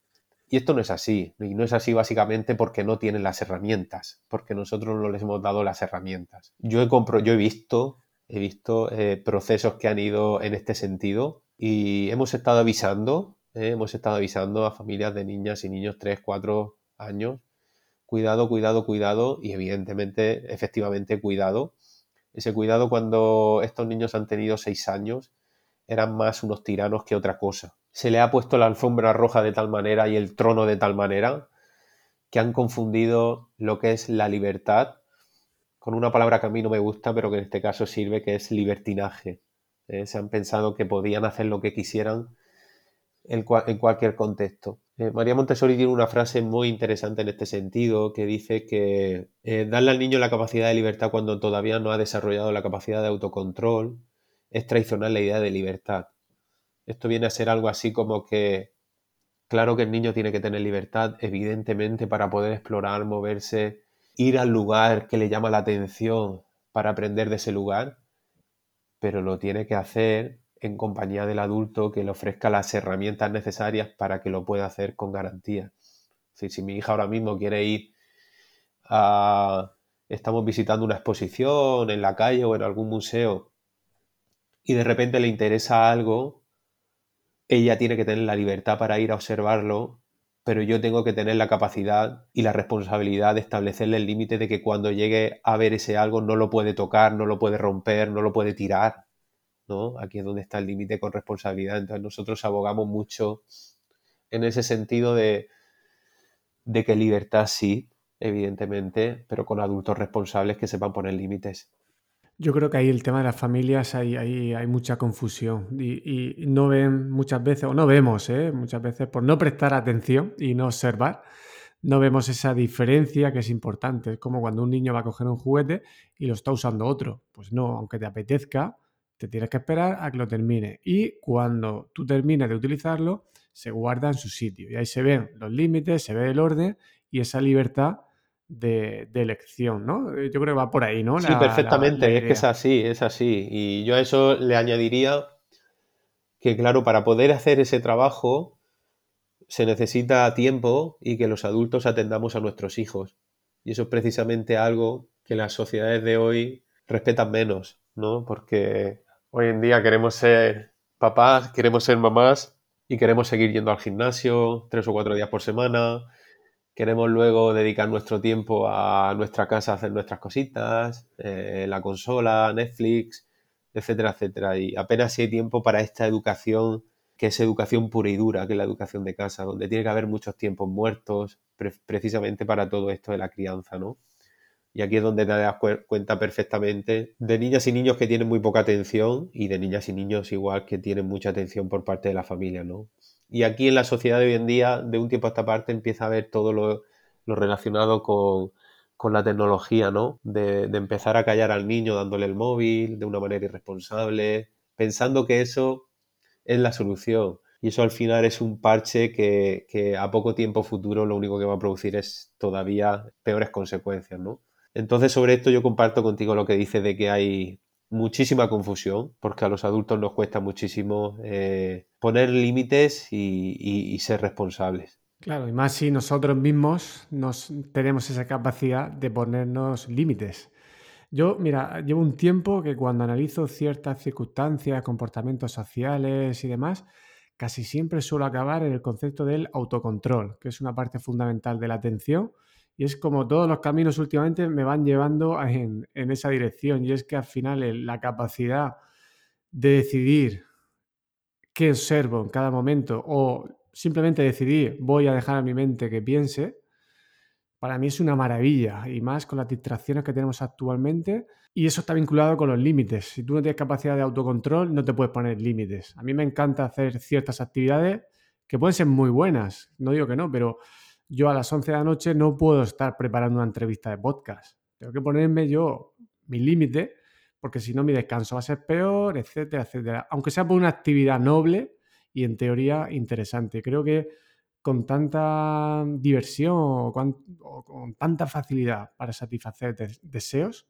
Y esto no es así, y no es así básicamente porque no tienen las herramientas, porque nosotros no les hemos dado las herramientas. Yo he, yo he visto, he visto eh, procesos que han ido en este sentido y hemos estado avisando, eh, hemos estado avisando a familias de niñas y niños 3, 4 años cuidado, cuidado, cuidado y evidentemente, efectivamente, cuidado. Ese cuidado cuando estos niños han tenido seis años eran más unos tiranos que otra cosa. Se le ha puesto la alfombra roja de tal manera y el trono de tal manera que han confundido lo que es la libertad con una palabra que a mí no me gusta, pero que en este caso sirve, que es libertinaje. ¿eh? Se han pensado que podían hacer lo que quisieran en, cualquier contexto. Eh, María Montessori tiene una frase muy interesante en este sentido que dice que eh, darle al niño la capacidad de libertad cuando todavía no ha desarrollado la capacidad de autocontrol es traicionar la idea de libertad. Esto viene a ser algo así como que, claro que el niño tiene que tener libertad, evidentemente, para poder explorar, moverse, ir al lugar que le llama la atención para aprender de ese lugar, pero lo tiene que hacer en compañía del adulto que le ofrezca las herramientas necesarias para que lo pueda hacer con garantía. si mi hija ahora mismo quiere ir a... Estamos visitando una exposición en la calle o en algún museo y de repente le interesa algo, ella tiene que tener la libertad para ir a observarlo pero yo tengo que tener la capacidad y la responsabilidad de establecerle el límite de que cuando llegue a ver ese algo no lo puede tocar, no lo puede romper, no lo puede tirar, Aquí es donde está el límite con responsabilidad. Entonces nosotros abogamos mucho en ese sentido de, que libertad sí, evidentemente, pero con adultos responsables que sepan poner límites. Yo creo que ahí el tema de las familias hay, hay, hay mucha confusión y, no ven muchas veces, o no vemos, ¿eh? muchas veces por no prestar atención y no observar, no vemos esa diferencia que es importante. Es como cuando un niño va a coger un juguete y lo está usando otro. Pues no, aunque te apetezca, te tienes que esperar a que lo termine. Y cuando tú termines de utilizarlo, se guarda en su sitio. Y ahí se ven los límites, se ve el orden y esa libertad de, elección, ¿no? Eh, yo creo que va por ahí, ¿no? sí, perfectamente, es que es así, es así. Y yo a eso le añadiría que, claro, para poder hacer ese trabajo se necesita tiempo y que los adultos atendamos a nuestros hijos. Y eso es precisamente algo que las sociedades de hoy respetan menos, ¿no? Porque hoy en día queremos ser papás, queremos ser mamás y queremos seguir yendo al gimnasio tres o cuatro días por semana, queremos luego dedicar nuestro tiempo a nuestra casa a hacer nuestras cositas, eh, la consola, Netflix, etcétera, etcétera. Y apenas hay tiempo para esta educación, que es educación pura y dura, que es la educación de casa, donde tiene que haber muchos tiempos muertos, precisamente para todo esto de la crianza, ¿no? Y aquí es donde te das cuenta perfectamente de niñas y niños que tienen muy poca atención y de niñas y niños igual que tienen mucha atención por parte de la familia, ¿no? Y aquí en la sociedad de hoy en día, de un tiempo a esta parte, empieza a ver todo lo, relacionado con, la tecnología, ¿no? De, empezar a callar al niño dándole el móvil de una manera irresponsable, pensando que eso es la solución. Y eso al final es un parche que, que, a poco tiempo futuro lo único que va a producir es todavía peores consecuencias, ¿no? Entonces sobre esto yo comparto contigo lo que dices de que hay muchísima confusión, porque a los adultos nos cuesta muchísimo eh, poner límites y, ser responsables. Claro, y más si nosotros mismos nos, tenemos esa capacidad de ponernos límites. Yo, mira, llevo un tiempo que cuando analizo ciertas circunstancias, comportamientos sociales y demás, casi siempre suelo acabar en el concepto del autocontrol, que es una parte fundamental de la atención y es como todos los caminos últimamente me van llevando en, esa dirección. Y es que al final la capacidad de decidir qué observo en cada momento o simplemente decidir voy a dejar a mi mente que piense, para mí es una maravilla. Y más con las distracciones que tenemos actualmente. Y eso está vinculado con los límites. Si tú no tienes capacidad de autocontrol, no te puedes poner límites. A mí me encanta hacer ciertas actividades que pueden ser muy buenas, no digo que no, pero yo a las 11 de la noche no puedo estar preparando una entrevista de podcast. Tengo que ponerme yo mi límite, porque si no mi descanso va a ser peor, etcétera, etcétera. Aunque sea por una actividad noble y en teoría interesante. Creo que con tanta diversión o con, tanta facilidad para satisfacer deseos,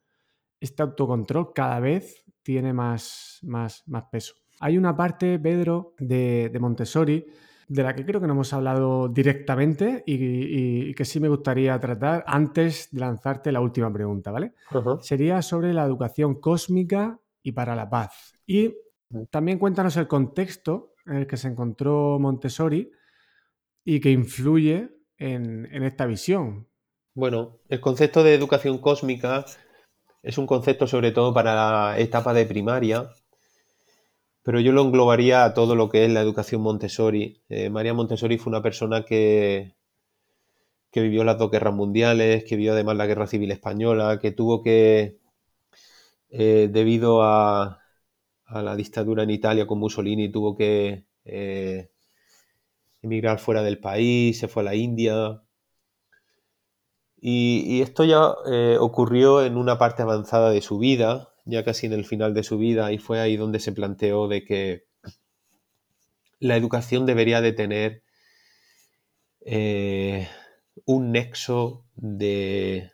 este autocontrol cada vez tiene más, más, más peso. Hay una parte, Pedro, de, de Montessori de la que creo que no hemos hablado directamente y, que sí me gustaría tratar antes de lanzarte la última pregunta, ¿vale? Sería sobre la educación cósmica y para la paz. Y también cuéntanos el contexto en el que se encontró Montessori y que influye en, en esta visión. Bueno, el concepto de educación cósmica es un concepto sobre todo para la etapa de primaria, pero yo lo englobaría a todo lo que es la educación Montessori. Eh, María Montessori fue una persona que, que vivió las dos guerras mundiales, que vivió además la guerra civil española, que tuvo que, eh, debido a, la dictadura en Italia con Mussolini, tuvo que eh, emigrar fuera del país, se fue a la India. y esto ya ocurrió en una parte avanzada de su vida, ya casi en el final de su vida, y fue ahí donde se planteó de que la educación debería de tener eh, un nexo de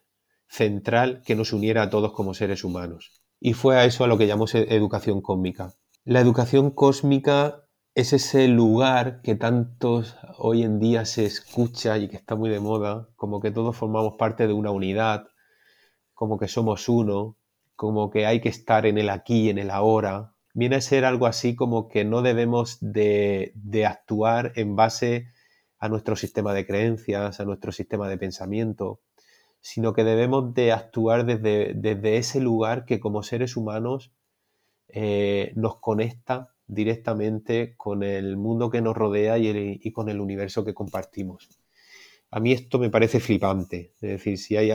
central que nos uniera a todos como seres humanos. Y fue a eso a lo que llamamos educación cósmica. La educación cósmica es ese lugar que tantos hoy en día se escucha y que está muy de moda, como que todos formamos parte de una unidad, como que somos uno, como que hay que estar en el aquí y en el ahora, viene a ser algo así como que no debemos de, actuar en base a nuestro sistema de creencias, a nuestro sistema de pensamiento, sino que debemos de actuar desde, desde ese lugar que como seres humanos eh, nos conecta directamente con el mundo que nos rodea y, con el universo que compartimos. A mí esto me parece flipante, es decir, si hay,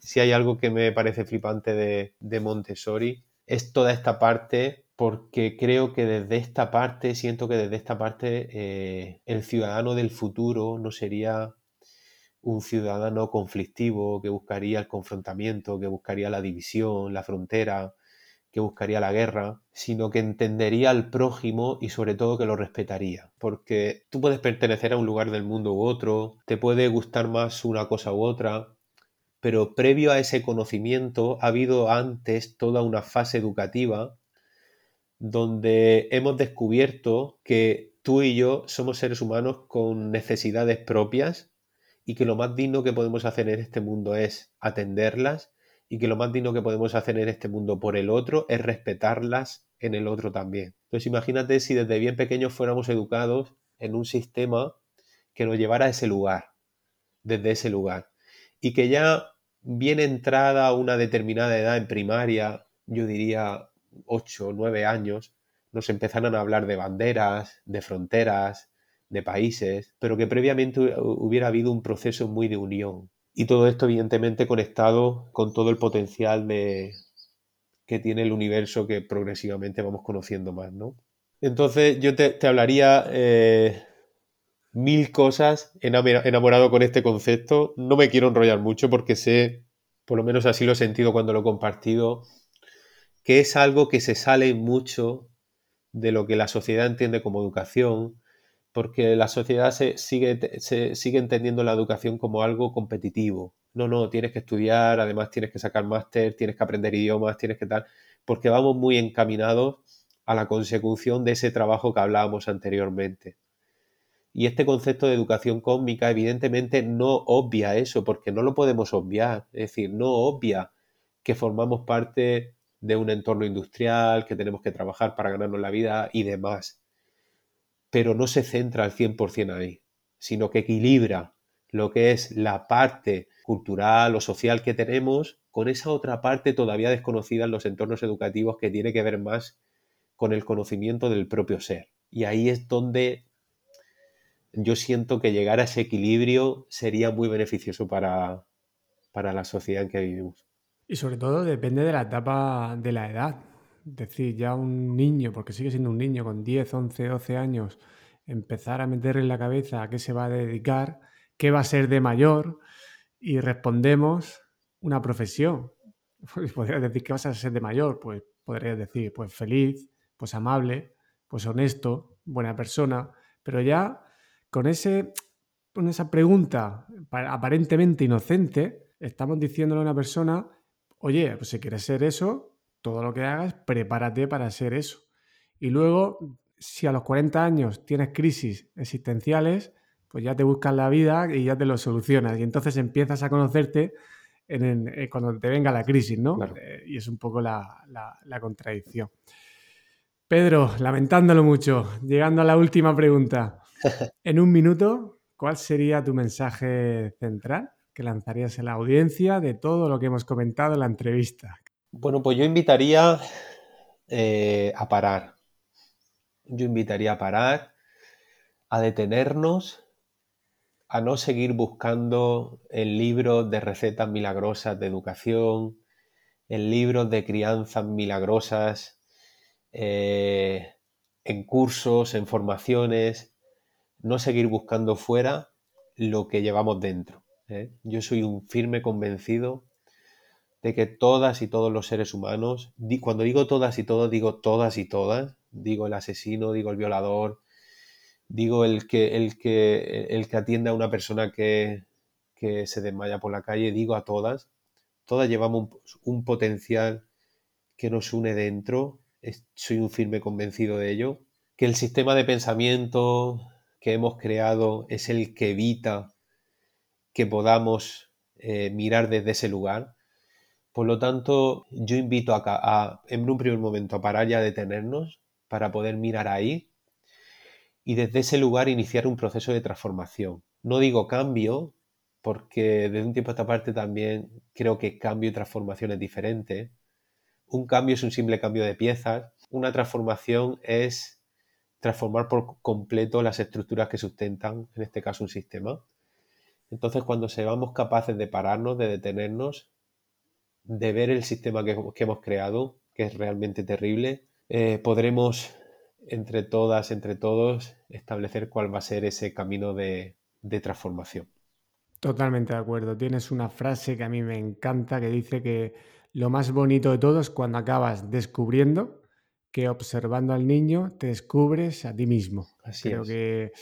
si hay algo que me parece flipante de, Montessori, es toda esta parte porque creo que desde esta parte, siento que desde esta parte eh, el ciudadano del futuro no sería un ciudadano conflictivo que buscaría el confrontamiento, que buscaría la división, la frontera, que buscaría la guerra, sino que entendería al prójimo y sobre todo que lo respetaría. Porque tú puedes pertenecer a un lugar del mundo u otro, te puede gustar más una cosa u otra, pero previo a ese conocimiento ha habido antes toda una fase educativa donde hemos descubierto que tú y yo somos seres humanos con necesidades propias y que lo más digno que podemos hacer en este mundo es atenderlas y que lo más digno que podemos hacer en este mundo por el otro es respetarlas en el otro también. Entonces imagínate si desde bien pequeños fuéramos educados en un sistema que nos llevara a ese lugar, desde ese lugar, y que ya bien entrada a una determinada edad en primaria, yo diría 8 o 9 años, nos empezaran a hablar de banderas, de fronteras, de países, pero que previamente hubiera habido un proceso muy de unión. Y todo esto, evidentemente, conectado con todo el potencial de, que tiene el universo que progresivamente vamos conociendo más, ¿no? Entonces, yo te, hablaría eh, mil cosas enamorado con este concepto. No me quiero enrollar mucho porque sé, por lo menos así lo he sentido cuando lo he compartido, que es algo que se sale mucho de lo que la sociedad entiende como educación, porque la sociedad se sigue, se sigue entendiendo la educación como algo competitivo. No, no, tienes que estudiar, además tienes que sacar máster, tienes que aprender idiomas, tienes que tal, porque vamos muy encaminados a la consecución de ese trabajo que hablábamos anteriormente. Y este concepto de educación cósmica evidentemente no obvia eso, porque no lo podemos obviar, es decir, no obvia que formamos parte de un entorno industrial, que tenemos que trabajar para ganarnos la vida y demás pero no se centra al 100% ahí, sino que equilibra lo que es la parte cultural o social que tenemos con esa otra parte todavía desconocida en los entornos educativos que tiene que ver más con el conocimiento del propio ser. Y ahí es donde yo siento que llegar a ese equilibrio sería muy beneficioso para, para la sociedad en que vivimos. Y sobre todo depende de la etapa de la edad decir, ya un niño, porque sigue siendo un niño con 10, 11, 12 años, empezar a meterle en la cabeza a qué se va a dedicar, qué va a ser de mayor, y respondemos una profesión. [LAUGHS] Podrías decir, ¿qué vas a ser de mayor? Pues podrías decir, pues feliz, pues amable, pues honesto, buena persona, pero ya con, ese, con esa pregunta aparentemente inocente, estamos diciéndole a una persona, oye, pues si quieres ser eso, todo lo que hagas, prepárate para ser eso. Y luego, si a los 40 años tienes crisis existenciales, pues ya te buscas la vida y ya te lo solucionas. Y entonces empiezas a conocerte en, eh, cuando te venga la crisis, ¿no? Eh, y es un poco la, la contradicción. Pedro, lamentándolo mucho, llegando a la última pregunta. En un minuto, ¿cuál sería tu mensaje central que lanzarías a la audiencia de todo lo que hemos comentado en la entrevista? Bueno, pues yo invitaría eh, a parar. Yo invitaría a parar, a detenernos, a no seguir buscando en libros de recetas milagrosas de educación, en libros de crianzas milagrosas, eh, en cursos, en formaciones, no seguir buscando fuera lo que llevamos dentro. ¿eh? Yo soy un firme convencido de que todas y todos los seres humanos, cuando digo todas y todos, digo todas y todas, digo el asesino, digo el violador, digo el que, el que, el que atiende a una persona que, se desmaya por la calle, digo a todas, todas llevamos un, potencial que nos une dentro, soy un firme convencido de ello, que el sistema de pensamiento que hemos creado es el que evita que podamos eh, mirar desde ese lugar, por lo tanto, yo invito a, en un primer momento a parar y a detenernos para poder mirar ahí y desde ese lugar iniciar un proceso de transformación. No digo cambio, porque desde un tiempo a esta parte también creo que cambio y transformación es diferente. Un cambio es un simple cambio de piezas, una transformación es transformar por completo las estructuras que sustentan, en este caso, un sistema. Entonces, cuando seamos capaces de pararnos, de detenernos, de ver el sistema que, hemos creado, que es realmente terrible, eh, podremos entre todas, entre todos, establecer cuál va a ser ese camino de, de transformación. Totalmente de acuerdo. Tienes una frase que a mí me encanta que dice que lo más bonito de todo es cuando acabas descubriendo que observando al niño te descubres a ti mismo. Así Creo que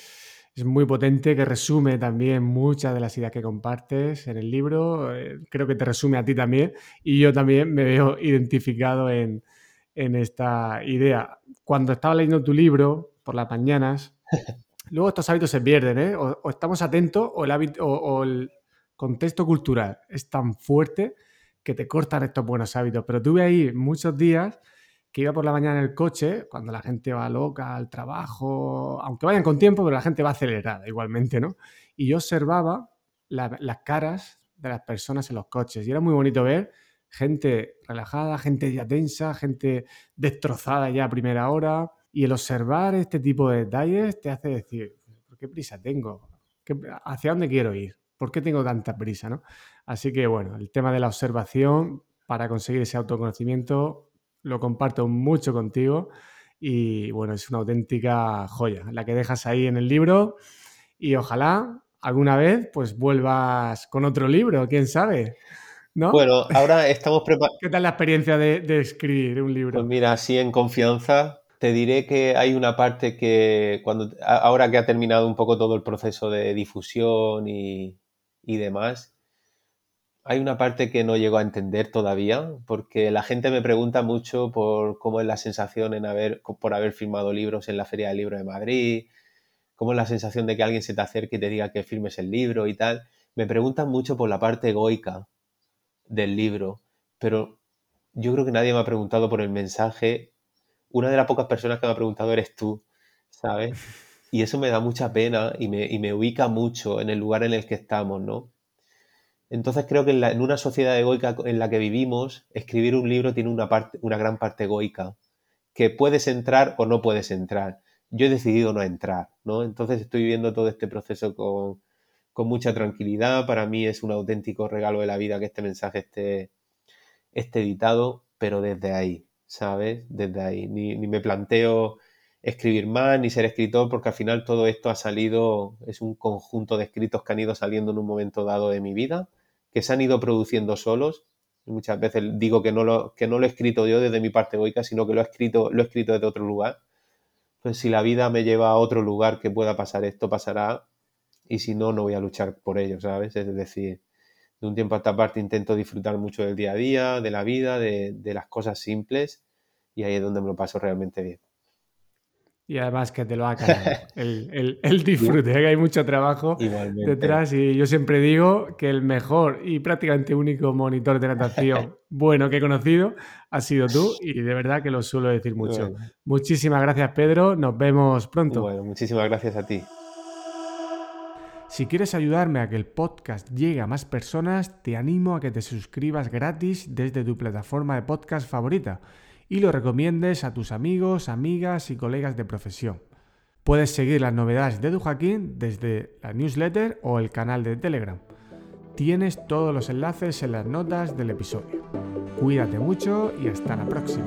es muy potente, que resume también muchas de las ideas que compartes en el libro. Eh, creo que te resume a ti también y yo también me veo identificado en, esta idea. Cuando estaba leyendo tu libro por las mañanas, [LAUGHS] luego estos hábitos se pierden, ¿eh? o, estamos atentos o el, hábito, o el contexto cultural es tan fuerte que te cortan estos buenos hábitos. Pero tuve ahí muchos días que iba por la mañana en el coche, cuando la gente va loca al trabajo, aunque vayan con tiempo, pero la gente va acelerada igualmente, ¿no? Y yo observaba las caras de las personas en los coches y era muy bonito ver gente relajada, gente ya tensa, gente destrozada ya a primera hora. Y el observar este tipo de detalles te hace decir, ¿por qué prisa tengo? ¿Hacia dónde quiero ir? ¿Por qué tengo tanta prisa? ¿no? Así que bueno, el tema de la observación para conseguir ese autoconocimiento lo comparto mucho contigo y bueno, es una auténtica joya la que dejas ahí en el libro y ojalá alguna vez pues vuelvas con otro libro, quién sabe. ¿No? Bueno, [LAUGHS] ahora estamos preparados. ¿Qué tal la experiencia de, escribir un libro? Pues mira, así en confianza, te diré que hay una parte que cuando ahora que ha terminado un poco todo el proceso de difusión y, y demás, hay una parte que no llego a entender todavía, porque la gente me pregunta mucho por cómo es la sensación en haber, por haber firmado libros en la Feria del Libro de Madrid, cómo es la sensación de que alguien se te acerque y te diga que firmes el libro y tal. Me preguntan mucho por la parte egoica del libro, pero yo creo que nadie me ha preguntado por el mensaje. Una de las pocas personas que me ha preguntado eres tú, ¿sabes? [LAUGHS] Y eso me da mucha pena y me, y me ubica mucho en el lugar en el que estamos, ¿no? Entonces creo que en, una sociedad egoica en la que vivimos, escribir un libro tiene una, parte, una gran parte egoica, que puedes entrar o no puedes entrar. Yo he decidido no entrar, ¿no? Entonces estoy viviendo todo este proceso con, mucha tranquilidad. Para mí es un auténtico regalo de la vida que este mensaje esté, esté editado, pero desde ahí, ¿sabes? Desde ahí. Ni me planteo escribir más, ni ser escritor, porque al final todo esto ha salido, es un conjunto de escritos que han ido saliendo en un momento dado de mi vida que se han ido produciendo solos. Muchas veces digo que no lo, que no lo he escrito yo desde mi parte egoica, sino que lo he escrito, lo he escrito desde otro lugar. Pues si la vida me lleva a otro lugar que pueda pasar esto, pasará. Y si no, no voy a luchar por ello, ¿sabes? Es decir, de un tiempo a esta parte intento disfrutar mucho del día a día, de la vida, de, de las cosas simples. Y ahí es donde me lo paso realmente bien. Y además que te lo ha [LAUGHS] el, el, disfrute, que hay mucho trabajo detrás. Y yo siempre digo que el mejor y prácticamente único monitor de natación [LAUGHS] bueno que he conocido ha sido tú y de verdad que lo suelo decir mucho. Muchísimas gracias, Pedro. Nos vemos pronto. Bueno, muchísimas gracias a ti. Si quieres ayudarme a que el podcast llegue a más personas, te animo a que te suscribas gratis desde tu plataforma de podcast favorita y lo recomiendes a tus amigos, amigas y colegas de profesión. Puedes seguir las novedades de Dujaquín desde la newsletter o el canal de Telegram. Tienes todos los enlaces en las notas del episodio. Cuídate mucho y hasta la próxima.